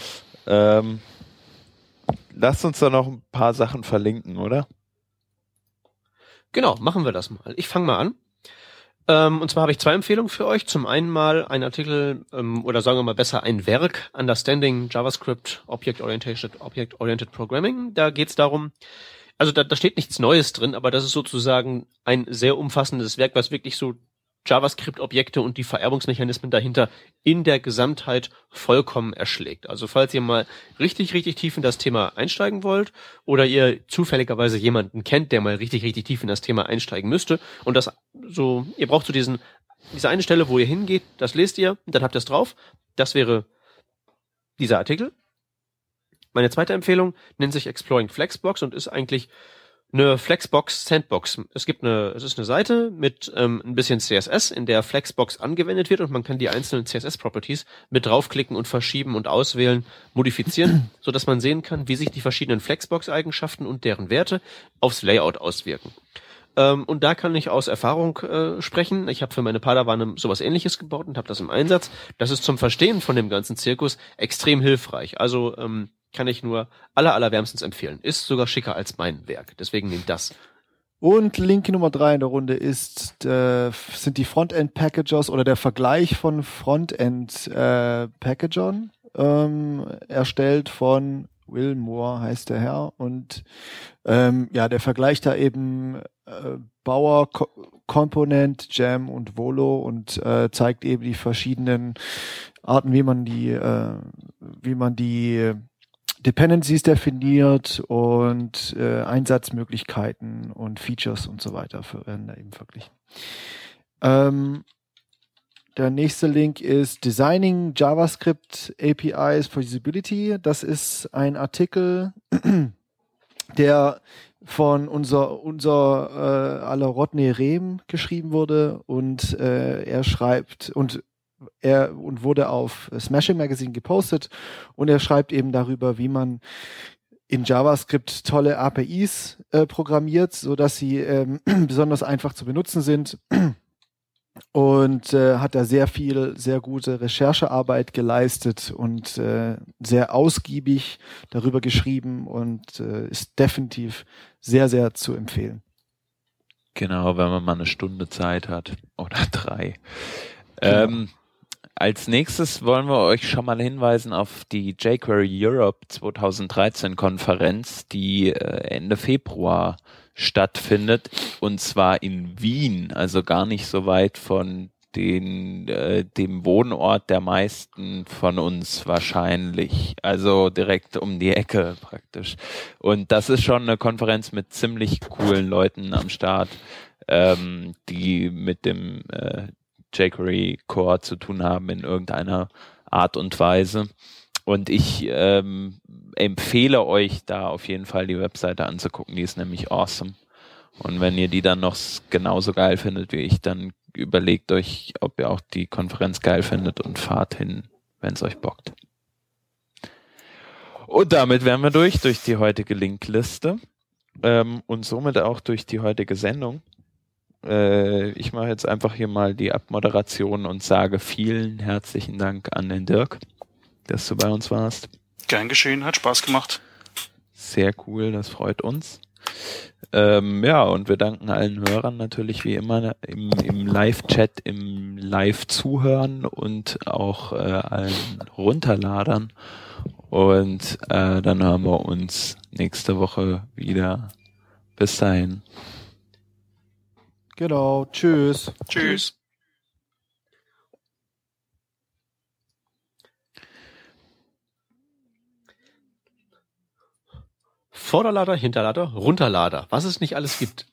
Ähm, lasst uns da noch ein paar Sachen verlinken, oder? Genau, machen wir das mal. Ich fange mal an. Ähm, und zwar habe ich zwei Empfehlungen für euch. Zum einen mal ein Artikel ähm, oder sagen wir mal besser ein Werk Understanding JavaScript Object Oriented Object Oriented Programming. Da geht es darum, also da, da steht nichts Neues drin, aber das ist sozusagen ein sehr umfassendes Werk, was wirklich so JavaScript-Objekte und die Vererbungsmechanismen dahinter in der Gesamtheit vollkommen erschlägt. Also falls ihr mal richtig, richtig tief in das Thema einsteigen wollt oder ihr zufälligerweise jemanden kennt, der mal richtig, richtig tief in das Thema einsteigen müsste und das so, ihr braucht so diesen, diese eine Stelle, wo ihr hingeht, das lest ihr, dann habt ihr es drauf. Das wäre dieser Artikel. Meine zweite Empfehlung nennt sich Exploring Flexbox und ist eigentlich eine Flexbox Sandbox. Es gibt eine, es ist eine Seite mit ähm, ein bisschen CSS, in der Flexbox angewendet wird und man kann die einzelnen CSS-Properties mit draufklicken und verschieben und auswählen, modifizieren, so dass man sehen kann, wie sich die verschiedenen Flexbox-Eigenschaften und deren Werte aufs Layout auswirken. Ähm, und da kann ich aus Erfahrung äh, sprechen. Ich habe für meine Padawane sowas ähnliches gebaut und habe das im Einsatz. Das ist zum Verstehen von dem ganzen Zirkus extrem hilfreich. Also ähm, kann ich nur aller, allerwärmstens empfehlen. Ist sogar schicker als mein Werk. Deswegen nehmt das. Und Link Nummer drei in der Runde ist, äh, sind die Frontend-Packagers oder der Vergleich von Frontend-Packagern, äh, ähm, erstellt von Will Moore heißt der Herr. Und ähm, ja, der Vergleich da eben äh, Bauer, Co Component, Jam und Volo und äh, zeigt eben die verschiedenen Arten, wie man die, äh, wie man die Dependencies definiert und äh, Einsatzmöglichkeiten und Features und so weiter werden da eben verglichen. Ähm, der nächste Link ist Designing JavaScript APIs for Usability. Das ist ein Artikel, der von unser unser äh, aller Rodney Rehm geschrieben wurde und äh, er schreibt und er und wurde auf Smashing Magazine gepostet und er schreibt eben darüber, wie man in JavaScript tolle APIs äh, programmiert, so dass sie ähm, besonders einfach zu benutzen sind und äh, hat da sehr viel, sehr gute Recherchearbeit geleistet und äh, sehr ausgiebig darüber geschrieben und äh, ist definitiv sehr, sehr zu empfehlen. Genau, wenn man mal eine Stunde Zeit hat oder drei. Genau. Ähm, als nächstes wollen wir euch schon mal hinweisen auf die jQuery Europe 2013 Konferenz, die äh, Ende Februar stattfindet und zwar in Wien, also gar nicht so weit von den, äh, dem Wohnort der meisten von uns wahrscheinlich. Also direkt um die Ecke praktisch. Und das ist schon eine Konferenz mit ziemlich coolen Leuten am Start, ähm, die mit dem äh, jQuery Core zu tun haben in irgendeiner Art und Weise. Und ich ähm, empfehle euch da auf jeden Fall die Webseite anzugucken, die ist nämlich awesome. Und wenn ihr die dann noch genauso geil findet wie ich, dann überlegt euch, ob ihr auch die Konferenz geil findet und fahrt hin, wenn es euch bockt. Und damit wären wir durch, durch die heutige Linkliste ähm, und somit auch durch die heutige Sendung. Äh, ich mache jetzt einfach hier mal die Abmoderation und sage vielen herzlichen Dank an den Dirk, dass du bei uns warst. Gern geschehen, hat Spaß gemacht. Sehr cool, das freut uns. Ähm, ja, und wir danken allen Hörern natürlich wie immer im, im Live-Chat, im Live-Zuhören und auch äh, allen Runterladern. Und äh, dann hören wir uns nächste Woche wieder. Bis dahin. Genau. Tschüss. Tschüss. Vorderlader, Hinterlader, Runterlader. Was es nicht alles gibt.